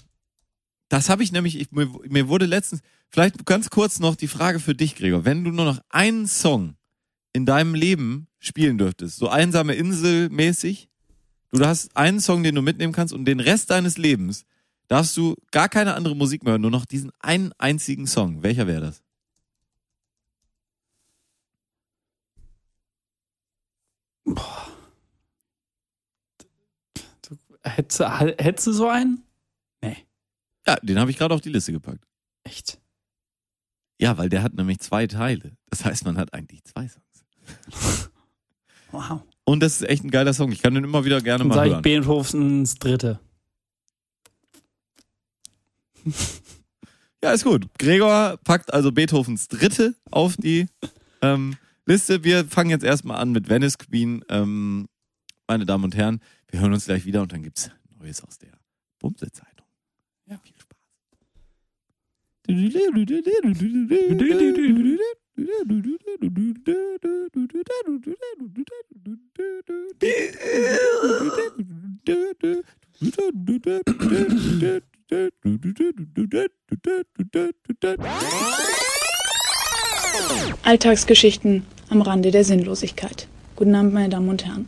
das habe ich nämlich, ich, mir, mir wurde letztens, vielleicht ganz kurz noch die Frage für dich, Gregor. Wenn du nur noch einen Song in deinem Leben spielen dürftest, so einsame Insel mäßig, du hast einen Song, den du mitnehmen kannst und den Rest deines Lebens darfst du gar keine andere Musik mehr hören, nur noch diesen einen einzigen Song. Welcher wäre das? Hättest du, so einen? Nee. Ja, den habe ich gerade auf die Liste gepackt. Echt? Ja, weil der hat nämlich zwei Teile. Das heißt, man hat eigentlich zwei Songs. [LAUGHS] Wow. Und das ist echt ein geiler Song. Ich kann den immer wieder gerne Dann mal ich hören. Beethovens Dritte. [LAUGHS] Ja, ist gut. Gregor packt also Beethovens Dritte auf die ähm, Liste. Wir fangen jetzt erstmal an mit Venice Queen. Ähm, meine Damen und Herren, wir hören uns gleich wieder und dann gibt's Neues aus der Bumse-Zeitung. Ja, viel Spaß. Alltagsgeschichten am Rande der Sinnlosigkeit. Guten Abend, meine Damen und Herren.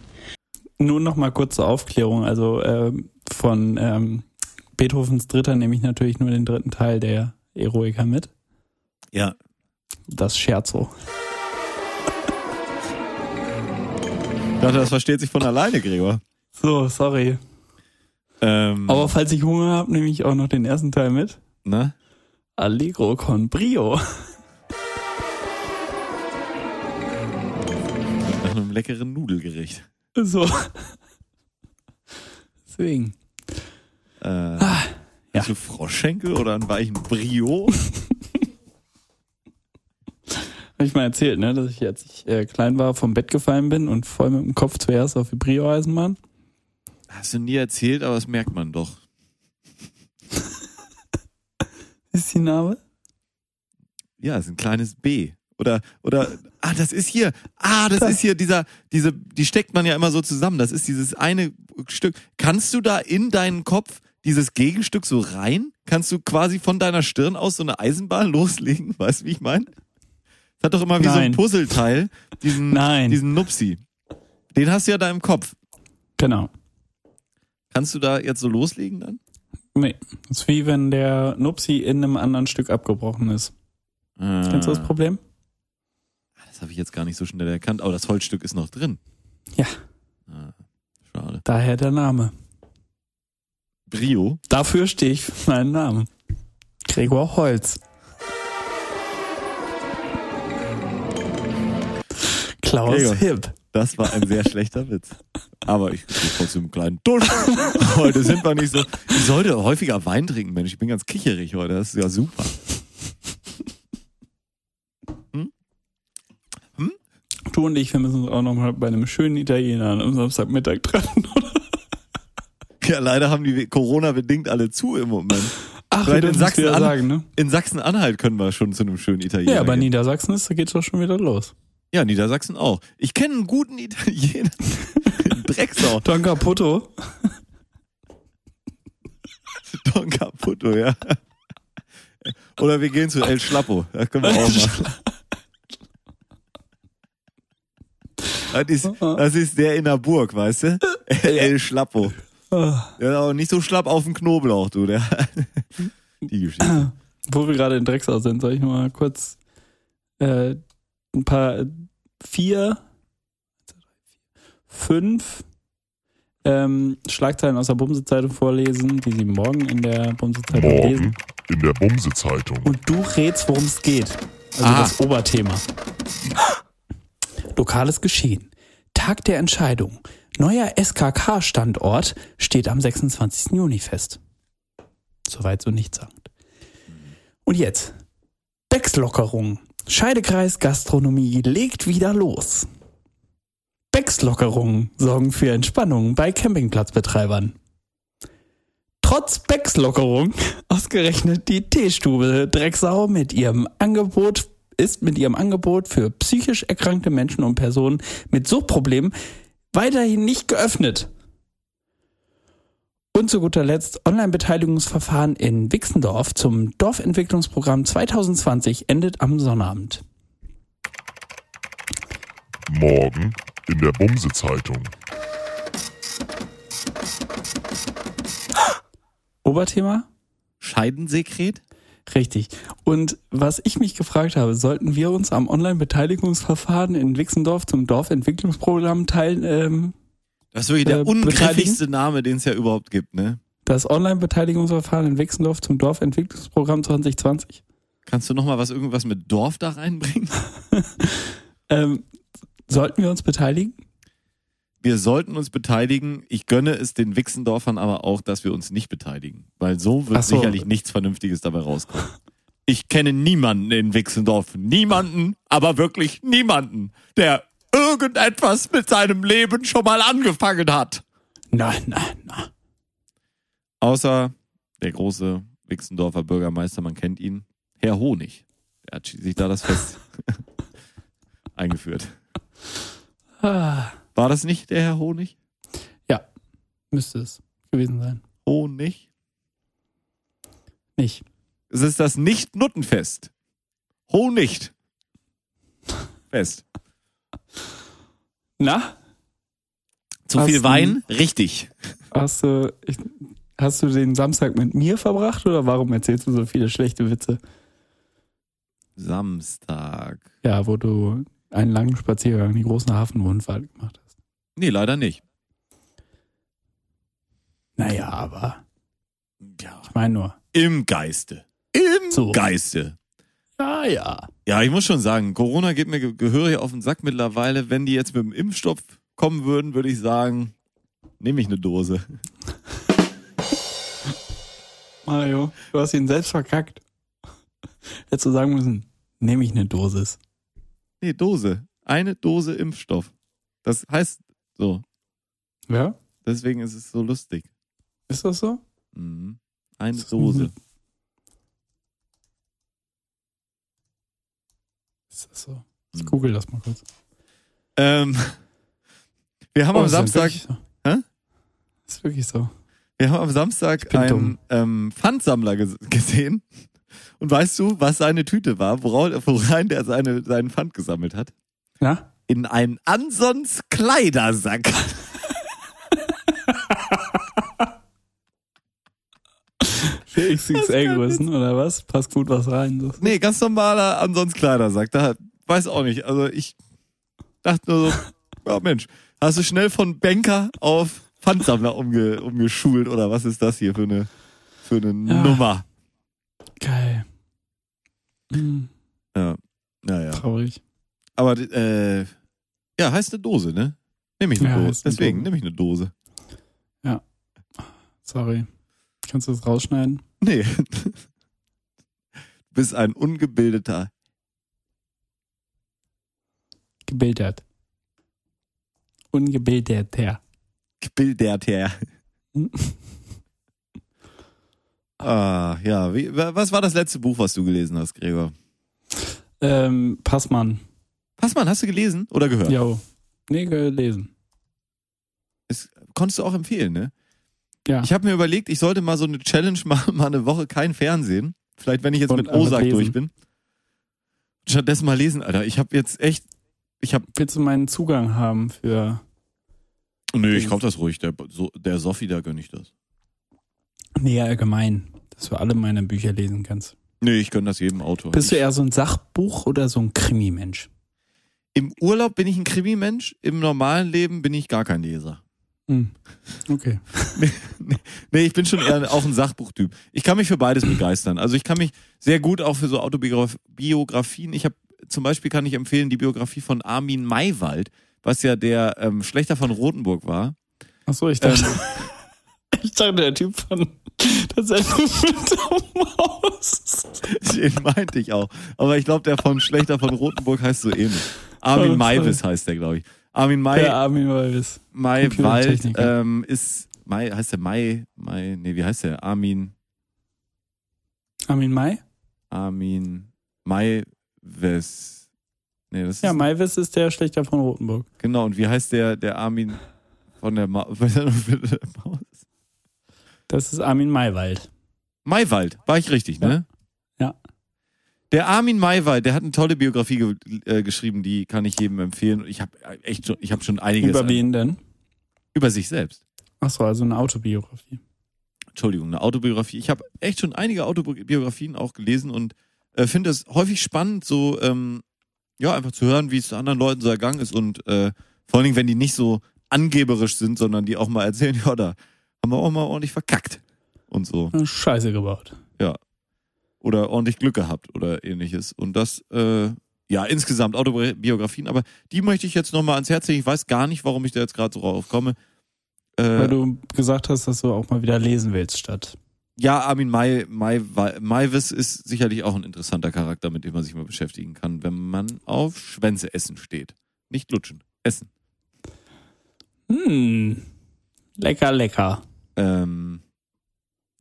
Nur noch mal kurz zur Aufklärung. Also ähm, von ähm, Beethovens Dritter nehme ich natürlich nur den dritten Teil der Eroica mit. Ja, Das Scherzo. dachte, das versteht sich von alleine, Gregor. So, sorry. Ähm, Aber falls ich Hunger habe, nehme ich auch noch den ersten Teil mit. ne? Allegro con Brio. Nach einem leckeren Nudelgericht. So. Deswegen. Äh, Ah, ja. Hast du Froschschenkel oder einen weichen Brio? [LAUGHS] Habe ich mal erzählt, ne, dass ich, als ich äh, klein war, vom Bett gefallen bin und voll mit dem Kopf zuerst auf die Brio-Eisenbahn. Hast du nie erzählt, aber das merkt man doch. [LAUGHS] Ist die Name? Ja, ist ein kleines B. Oder, oder, ah, das ist hier, ah, das ist hier dieser, diese, die steckt man ja immer so zusammen. Das ist dieses eine Stück. Kannst du da in deinen Kopf dieses Gegenstück so rein? Kannst du quasi von deiner Stirn aus so eine Eisenbahn loslegen? [LAUGHS] Weißt du, wie ich meine? Das hat doch immer wie so ein Nein. Puzzleteil, diesen, Nein. diesen Nupsi. Den hast du ja da im Kopf. Genau. Kannst du da jetzt so loslegen dann? Nee. Das ist wie wenn der Nupsi in einem anderen Stück abgebrochen ist. Kennst du das Problem? Das habe ich jetzt gar nicht so schnell erkannt, aber das Holzstück ist noch drin. Ja. Ah, schade. Daher der Name. Brio? Dafür stehe ich für meinen Namen. Gregor Holz. Klaus Gregor. Hipp. Das war ein sehr schlechter Witz. Aber ich gebe trotzdem einen kleinen Dusch. Heute sind wir nicht so. Ich sollte häufiger Wein trinken, Mensch. Ich bin ganz kicherig heute. Das ist ja super. Du und ich, wir müssen uns auch noch mal bei einem schönen Italiener am Samstagmittag treffen. [LAUGHS] Ja, leider haben die Corona-bedingt alle zu im Moment. Ach, Vielleicht in dürfen es wieder Sachsen-An- sagen, ne? In Sachsen-Anhalt können wir schon zu einem schönen Italiener Ja, aber gehen. Niedersachsen ist, da geht's doch schon wieder los. Ja, Niedersachsen auch. Ich kenne einen guten Italiener. [LAUGHS] Drecksau. Don Caputo. [LAUGHS] Don Caputo, ja. Oder wir gehen zu El Schlappo. Da können wir auch machen. Das ist, das ist der in der Burg, weißt du? El Schlappo. Der ist auch nicht so schlapp auf dem Knoblauch, du. Der, [LAUGHS] die Geschichte. Wo wir gerade in Drecksau sind, soll ich noch mal kurz äh, ein paar vier, fünf ähm, Schlagzeilen aus der Bumse-Zeitung vorlesen, die Sie morgen in der Bumse-Zeitung lesen. Morgen in der Bumse-Zeitung. Und du rätst, worum es geht. Also Ah. das Oberthema. Lokales Geschehen. Tag der Entscheidung. Neuer SKK-Standort steht am 26. Juni fest. Soweit so nichtssagend. Und jetzt. Beckslockerung. Scheidekreis Gastronomie legt wieder los. Beckslockerungen sorgen für Entspannung bei Campingplatzbetreibern. Trotz Beckslockerung ausgerechnet die Teestube Drecksau mit ihrem Angebot ist mit ihrem Angebot für psychisch erkrankte Menschen und Personen mit Suchtproblemen weiterhin nicht geöffnet. Und zu guter Letzt Online-Beteiligungsverfahren in Wixendorf zum Dorfentwicklungsprogramm 2020 endet am Sonnabend. Morgen in der Bumse-Zeitung. Oberthema? Scheidensekret? Richtig. Und was ich mich gefragt habe, sollten wir uns am Online-Beteiligungsverfahren in Wixendorf zum Dorfentwicklungsprogramm teilen, ähm, Das ist wirklich der Äh, ungriffigste Name, den es ja überhaupt gibt, ne? das Online-Beteiligungsverfahren in Wixendorf zum Dorfentwicklungsprogramm 2020? Kannst du noch mal was irgendwas mit Dorf da reinbringen? [LAUGHS] Ähm, sollten wir uns beteiligen? Wir sollten uns beteiligen. Ich gönne es den Wixendorfern aber auch, dass wir uns nicht beteiligen. Weil so wird so. sicherlich nichts Vernünftiges dabei rauskommen. Ich kenne niemanden in Wixendorf. Niemanden, aber wirklich niemanden, der irgendetwas mit seinem Leben schon mal angefangen hat. Nein, nein, nein. Außer der große Wixendorfer Bürgermeister, man kennt ihn, Herr Honig. Er hat sich da das Fest [LAUGHS] eingeführt. War das nicht der Herr Honig? müsste es gewesen sein. Honig? Nicht. Es ist das Nicht-Nuttenfest. Honig. Fest. Na? Zu Hast viel du- Wein? Richtig. Hast du, ich, hast du den Samstag mit mir verbracht oder warum erzählst du so viele schlechte Witze? Samstag. Ja, wo du einen langen Spaziergang in die großen Hafenrundfahrt gemacht hast. Nee, leider nicht. Naja, aber Ja. ich meine nur. Im Geiste. Im So. Geiste. Ja, ja. Ja, ich muss schon sagen, Corona geht mir ge- gehörig auf den Sack mittlerweile. Wenn die jetzt mit dem Impfstoff kommen würden, würde ich sagen, nehme ich eine Dose. [LAUGHS] Mario, du hast ihn selbst verkackt. [LAUGHS] Hättest du sagen müssen, nehme ich eine Dosis. Nee, Dose. Eine Dose Impfstoff. Das heißt so. Ja? Deswegen ist es so lustig. Ist das so? Mhm. Eine ist Dose. ein- Ist das so? Ich Mhm. google das mal kurz. Ähm, [LAUGHS] wir haben Oh, am Samstag, So. Hä? Ist wirklich so. wir haben am Samstag einen ähm, Pfandsammler ges gesehen. Und weißt du, was seine Tüte war, worauf- worein der seine, seinen Pfand gesammelt hat? Ja? In einen Ansons Kleidersack. Für XXL-Größen oder was? Passt gut was rein. So. Nee, ganz normaler Ansons Kleidersack. Da weiß auch nicht. Also ich dachte nur so, [LAUGHS] ja Mensch, hast du schnell von Banker auf Pfandsammler umge umgeschult oder was ist das hier für eine für eine Ja. Nummer? Geil. Hm, Ja, naja. traurig. Aber äh, ja, heißt eine Dose, ne? Nehme ich eine Ja, Dose. Deswegen nehme ich eine Dose. Sorry. Kannst du das rausschneiden? Nee. Du bist ein ungebildeter. Gebildert. Ungebildeter. Gebildeter. Hm. [LAUGHS] ah, ja. Wie, wa- was war das letzte Buch, was du gelesen hast, Gregor? Ähm, Passmann. Passmann, hast du gelesen oder gehört? Jo. Nee, gelesen. Das konntest du auch empfehlen, ne? Ja. Ich habe mir überlegt, ich sollte mal so eine Challenge [LAUGHS] machen, mal eine Woche kein Fernsehen. Vielleicht, wenn ich jetzt Und mit Osak durch bin. Stattdessen mal lesen, Alter. Ich habe jetzt echt. Ich habe. Willst du meinen Zugang haben für. Nö, ich kauf das ruhig. Der, so, der Sophie, da gönn ich das. Nee, allgemein. Dass du alle meine Bücher lesen kannst. Nee, ich gönn das jedem Autor. Bist du eher so ein Sachbuch oder so ein Krimi-Mensch? Im Urlaub bin ich ein Krimi-Mensch, im normalen Leben bin ich gar kein Leser. Hm. Okay. [LAUGHS] Nee, ich bin schon eher auch ein Sachbuchtyp. Ich kann mich für beides begeistern. Also ich kann mich sehr gut auch für so Autobiografien. Ich habe zum Beispiel kann ich empfehlen die Biografie von Armin Maywald, was ja der ähm, Schlechter von Rotenburg war. Achso, ich dachte, Ähm, [LAUGHS] ich dachte, der Typ von der Sendung mit der Maus. Den meinte ich auch. Aber ich glaube, der von Schlechter von Rotenburg heißt so ähnlich. Armin Maivis heißt der, glaube ich. Armin Mai, Der Armin Wallis. Maiwald Computertechniker. ähm, ist Mai, heißt der Mai, Mai, nee, wie heißt der? Armin, Armin Mai? Armin Maivis. Nee, das ist Ja, Maivis ist der Schlechter von Rotenburg. genau. Und wie heißt der, der Armin von der, Ma [LAUGHS] Maus? Das ist Armin Maywald. Maiwald, war ich richtig, ne? Ja. Der Armin Maiwald, der hat eine tolle Biografie ge äh, geschrieben, die kann ich jedem empfehlen. Ich habe echt schon, ich habe schon einiges Über wen denn? über sich selbst. Achso, also eine Autobiografie. Entschuldigung, eine Autobiografie. Ich habe echt schon einige Autobiografien auch gelesen und äh, finde es häufig spannend, so ähm, ja einfach zu hören, wie es anderen Leuten so ergangen ist und äh, vor allen Dingen, wenn die nicht so angeberisch sind, sondern die auch mal erzählen, [LAUGHS] ja, da haben wir auch mal ordentlich verkackt und so Scheiße gebaut. Oder ordentlich Glück gehabt oder ähnliches. Und das, äh, ja, insgesamt Autobiografien, aber die möchte ich jetzt nochmal ans Herz legen. Ich weiß gar nicht, warum ich da jetzt gerade so drauf komme. Weil Äh, du gesagt hast, dass du auch mal wieder lesen willst, statt. ja, Armin Mai, Mai, Maivis ist sicherlich auch ein interessanter Charakter, mit dem man sich mal beschäftigen kann, wenn man auf Schwänze essen steht. Nicht lutschen, essen. Hm. Lecker, lecker. Ähm,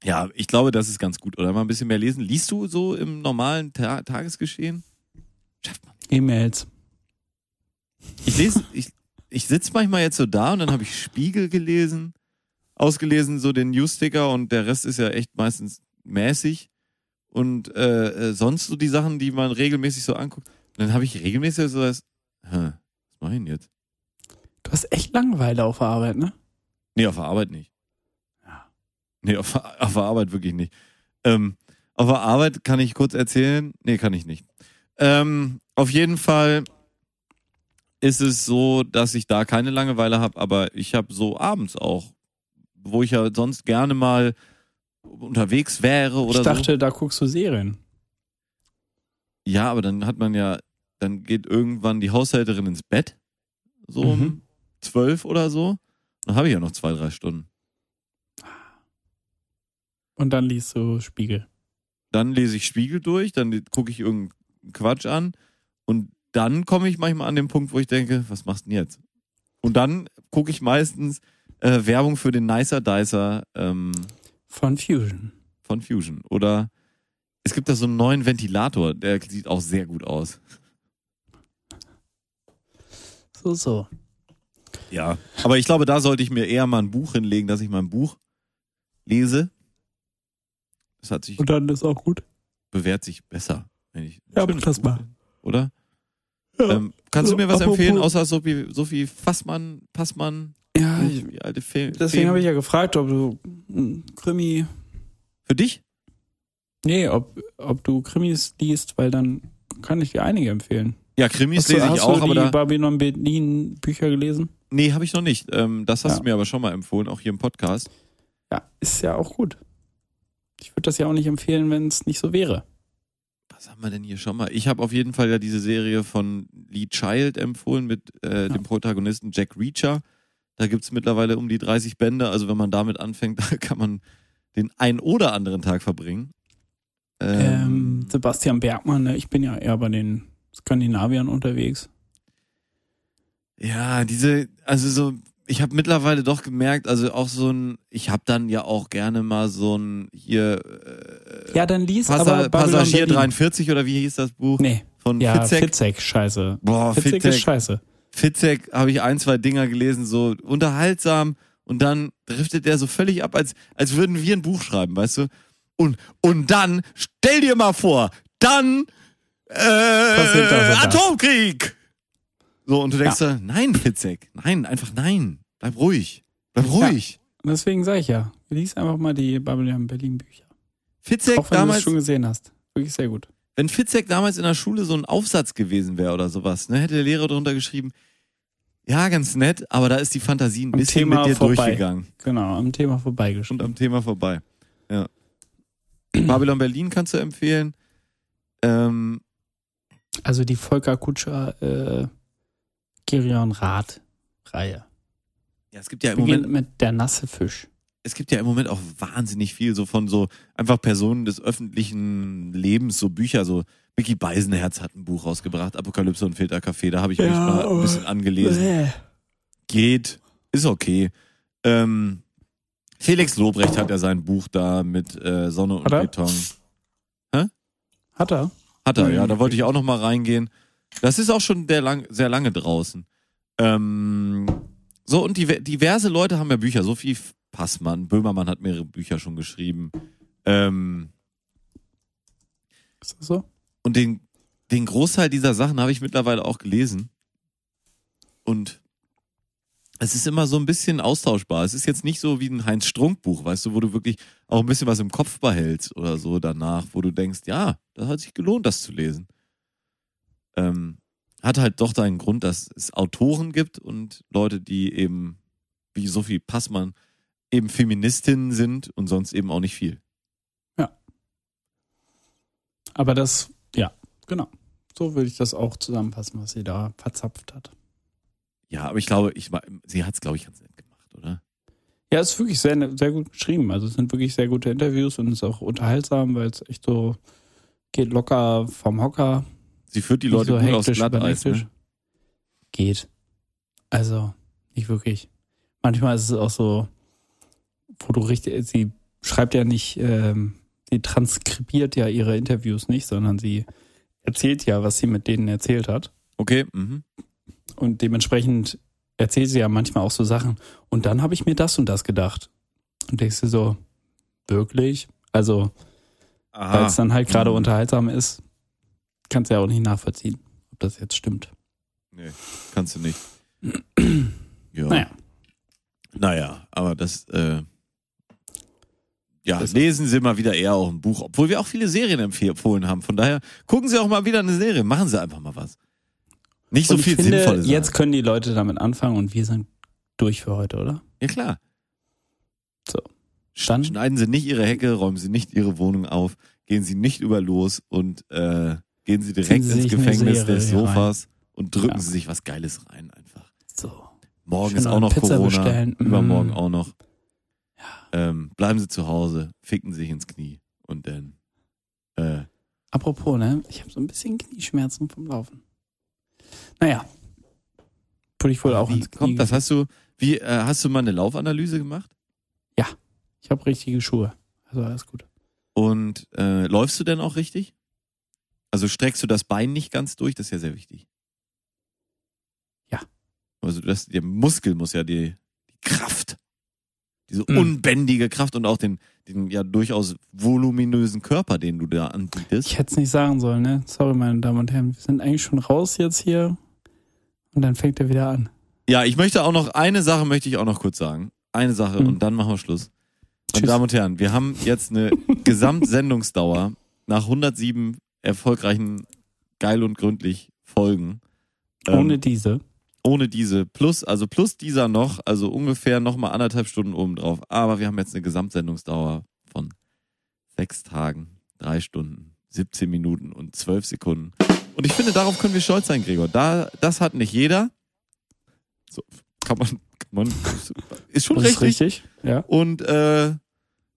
ja, ich glaube, das ist ganz gut. Oder mal ein bisschen mehr lesen. Liest du so im normalen Ta Tagesgeschehen? Schafft man. E-Mails. Ich lese, ich, ich sitze manchmal jetzt so da und dann habe ich Spiegel gelesen, ausgelesen, so den Newsticker und der Rest ist ja echt meistens mäßig. Und äh, äh, sonst so die Sachen, die man regelmäßig so anguckt. Und dann habe ich regelmäßig so das, hä, was mach ich denn jetzt? Du hast echt Langeweile auf der Arbeit, ne? Nee, auf der Arbeit nicht. Nee, auf, der- auf der Arbeit wirklich nicht. Ähm, auf der Arbeit kann ich kurz erzählen. Nee, kann ich nicht. Ähm, auf jeden Fall ist es so, dass ich da keine Langeweile habe, aber ich habe so abends auch, wo ich ja sonst gerne mal unterwegs wäre oder ich dachte, so. da guckst du Serien. Ja, aber dann hat man ja, dann geht irgendwann die Haushälterin ins Bett, so um Mhm. zwölf oder so. Dann habe ich ja noch zwei, drei Stunden. Und dann liest du Spiegel. Dann lese ich Spiegel durch, dann gucke ich irgendeinen Quatsch an und dann komme ich manchmal an den Punkt, wo ich denke, was machst du denn jetzt? Und dann gucke ich meistens äh, Werbung für den Nicer Dicer ähm, Von Fusion. von Fusion. Oder es gibt da so einen neuen Ventilator, der sieht auch sehr gut aus. So, so. Ja. Aber ich glaube, da sollte ich mir eher mal ein Buch hinlegen, dass ich mal ein Buch lese. Das hat sich, Und dann ist auch gut. bewährt sich besser. Wenn ich Ja, das Buch mal. Oder? Ja. Ähm, kannst du mir was Apropos- empfehlen, außer Sophie, Sophie Fassmann, Passmann, Ja, ich, die alte Film? deswegen habe ich ja gefragt, ob du Krimi. Für dich? Nee, ob, ob du Krimis liest, weil dann kann ich dir einige empfehlen. Ja, Krimis Hast du, lese ich hast auch, du aber die da. Babylon Berlin Bücher gelesen? Nee, habe ich noch nicht. Ähm, das hast Ja. du mir aber schon mal empfohlen, auch hier im Podcast. Ja, ist ja auch gut. Ich würde das ja auch nicht empfehlen, wenn es nicht so wäre. Was haben wir denn hier schon mal? Ich habe auf jeden Fall ja diese Serie von Lee Child empfohlen mit äh, dem Protagonisten Jack Reacher. Da gibt's mittlerweile um die 30 Bände. Also wenn man damit anfängt, [LAUGHS] da kann man den ein oder anderen Tag verbringen. Ähm, Sebastian Bergmann, ne? ich bin ja eher bei den Skandinaviern unterwegs. Ja, diese, also so, ich habe mittlerweile doch gemerkt, also auch so ein, ich habe dann ja auch gerne mal so ein hier äh, Ja, dann lies Passa aber Babylon Passagier Berlin. 43 oder wie hieß das Buch? Nee, Von ja, Fitzek. Fitzek, scheiße. Boah, Fitzek, Fitzek, ist scheiße. Fitzek habe ich ein, zwei Dinger gelesen, so unterhaltsam und dann driftet der so völlig ab, als, als würden wir ein Buch schreiben, weißt du? Und, und dann, stell dir mal vor, dann äh. Atomkrieg! So, und du denkst dir, nein, Fitzek, nein, einfach nein. Bleib ruhig. Bleib ruhig. Und deswegen sage ich ja, lies einfach mal die Babylon Berlin Bücher. Fitzek Auch wenn du es damals, schon gesehen hast. Wirklich sehr gut. wenn Fitzek damals in der Schule so ein Aufsatz gewesen wäre oder sowas, ne, hätte der Lehrer drunter geschrieben, ja, ganz nett, aber da ist die Fantasie ein Am bisschen Thema mit dir vorbei. durchgegangen. Genau, am Thema vorbeigeschrieben. und am Thema vorbei. Ja. [CLEARS THROAT] Babylon Berlin kannst du empfehlen. Ähm, Also die Volker Kutscher äh, Gerion Rath Reihe. ja, es gibt ja im Beginnt Moment, mit der nasse Fisch. es gibt ja im Moment auch wahnsinnig viel so von so einfach Personen des öffentlichen Lebens, so Bücher, so Mickey Beisenherz hat ein Buch rausgebracht, Apokalypse und Filterkaffee, da habe ich mich Ja, mal ein bisschen angelesen. Bäh. Geht, ist okay. Ähm, Felix Lobrecht hat ja sein Buch da mit äh, Sonne und? Beton. Hat er? Hat er, ja. Da wollte ich auch noch mal reingehen. Das ist auch schon lang, sehr lange draußen. Ähm, so, und die, diverse Leute haben ja Bücher. Sophie Passmann, Böhmermann hat mehrere Bücher schon geschrieben. Ähm, Ist das so? und den, den Großteil dieser Sachen habe ich mittlerweile auch gelesen. Und es ist immer so ein bisschen austauschbar. Es ist jetzt nicht so wie ein Heinz-Strunk-Buch, weißt du, wo du wirklich auch ein bisschen was im Kopf behältst oder so danach, wo du denkst, ja, das hat sich gelohnt, das zu lesen. Ähm, hat halt doch seinen Grund, dass es Autoren gibt und Leute, die eben, wie Sophie Passmann, eben Feministinnen sind und sonst eben auch nicht viel. Aber das, ja, genau. So würde ich das auch zusammenfassen, was sie da verzapft hat. Ja, aber ich glaube, ich, sie hat es, glaube ich, ganz nett gemacht, oder? Ja, es ist wirklich sehr, sehr gut geschrieben. Also es sind wirklich sehr gute Interviews und es ist auch unterhaltsam, weil es echt so geht locker vom Hocker. Sie führt die Leute so gut hektisch, Glatteis. Ne? Geht. Also, nicht wirklich. Manchmal ist es auch so, wo du richtig, sie schreibt ja nicht, ähm, sie transkribiert ja ihre Interviews nicht, sondern sie erzählt ja, was sie mit denen erzählt hat. Okay, mhm. Und dementsprechend erzählt sie ja manchmal auch so Sachen. Und dann habe ich mir das und das gedacht. Und denkst du so, wirklich? Also, weil es dann halt gerade Mhm. unterhaltsam ist, kannst du ja auch nicht nachvollziehen, ob das jetzt stimmt. Nee, kannst du nicht. [CLEARS THROAT] ja. Naja. Naja, aber das, äh, ja, Das- lesen Sie mal wieder eher auch ein Buch, obwohl wir auch viele Serien empfohlen haben. Von daher gucken Sie auch mal wieder eine Serie, machen Sie einfach mal was. Nicht so viel finde, sinnvolle Sachen. jetzt können die Leute damit anfangen und wir sind durch für heute, oder? Ja klar. So. Dann- Schneiden Sie nicht Ihre Hecke, räumen Sie nicht Ihre Wohnung auf, gehen Sie nicht über los und äh, gehen Sie direkt Sie ins Gefängnis des Sofas und drücken Ja. Sie sich was Geiles rein einfach. So. Morgen Schön ist auch noch Pizza Corona, bestellen. übermorgen Mm. auch noch. Ähm, bleiben Sie zu Hause, ficken Sie sich ins Knie und dann äh, Apropos, ne? Ich habe so ein bisschen Knieschmerzen vom Laufen. Naja. Wurde ich wohl auch wie ins Knie kommt das? Hast du, wie, äh, hast du mal eine Laufanalyse gemacht? Ich habe richtige Schuhe. Also alles gut. Und äh, läufst du denn auch richtig? Also streckst du das Bein nicht ganz durch? Das ist ja sehr wichtig. Ja. Also das, der Muskel muss ja die, die Kraft, diese Mhm. unbändige Kraft und auch den, den ja durchaus voluminösen Körper, den du da anbietest. Ich hätte es nicht sagen sollen, ne? Sorry, meine Damen und Herren. Wir sind eigentlich schon raus jetzt hier. Und dann fängt er wieder an. Ja, ich möchte auch noch, eine Sache möchte ich auch noch kurz sagen. Eine Sache Mhm. und dann machen wir Schluss. Meine. Damen und Herren, wir haben jetzt eine [LAUGHS] Gesamtsendungsdauer nach 107 erfolgreichen geil und gründlich Folgen. Ähm, Ohne diese. ohne diese plus, also plus dieser noch, also ungefähr nochmal anderthalb Stunden obendrauf. Aber wir haben jetzt eine Gesamtsendungsdauer von sechs Tagen, drei Stunden, 17 Minuten und 12 Sekunden. Und ich finde, darauf können wir stolz sein, Gregor. Da, das hat nicht jeder. So, kann man, kann man, ist schon Das ist richtig. richtig. Ja. Und äh,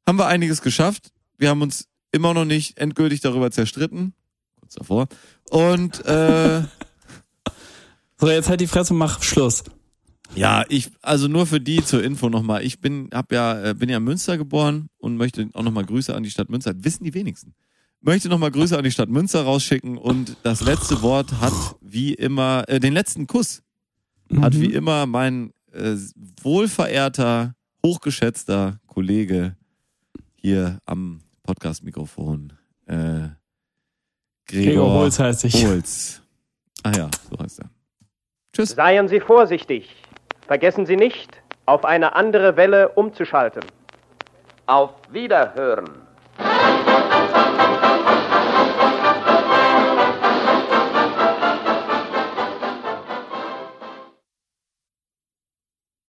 haben wir einiges geschafft. Wir haben uns immer noch nicht endgültig darüber zerstritten. Kurz davor. Und äh, [LAUGHS] So, jetzt halt die Fresse und mach Schluss. Ja, ich, also nur für die zur Info nochmal. Ich bin, hab ja, äh, bin ja in Münster geboren und möchte auch nochmal Grüße an die Stadt Münster. Wissen die wenigsten. Möchte nochmal Grüße an die Stadt Münster rausschicken und das letzte Wort hat wie immer, äh, den letzten Kuss hat Mhm. wie immer mein äh, wohlverehrter, hochgeschätzter Kollege hier am Podcast-Mikrofon, äh, Gregor, Gregor Holz heißt ich. Holz. Ah ja, so heißt er. Tschüss. Seien Sie vorsichtig. Vergessen Sie nicht, auf eine andere Welle umzuschalten. Auf Wiederhören.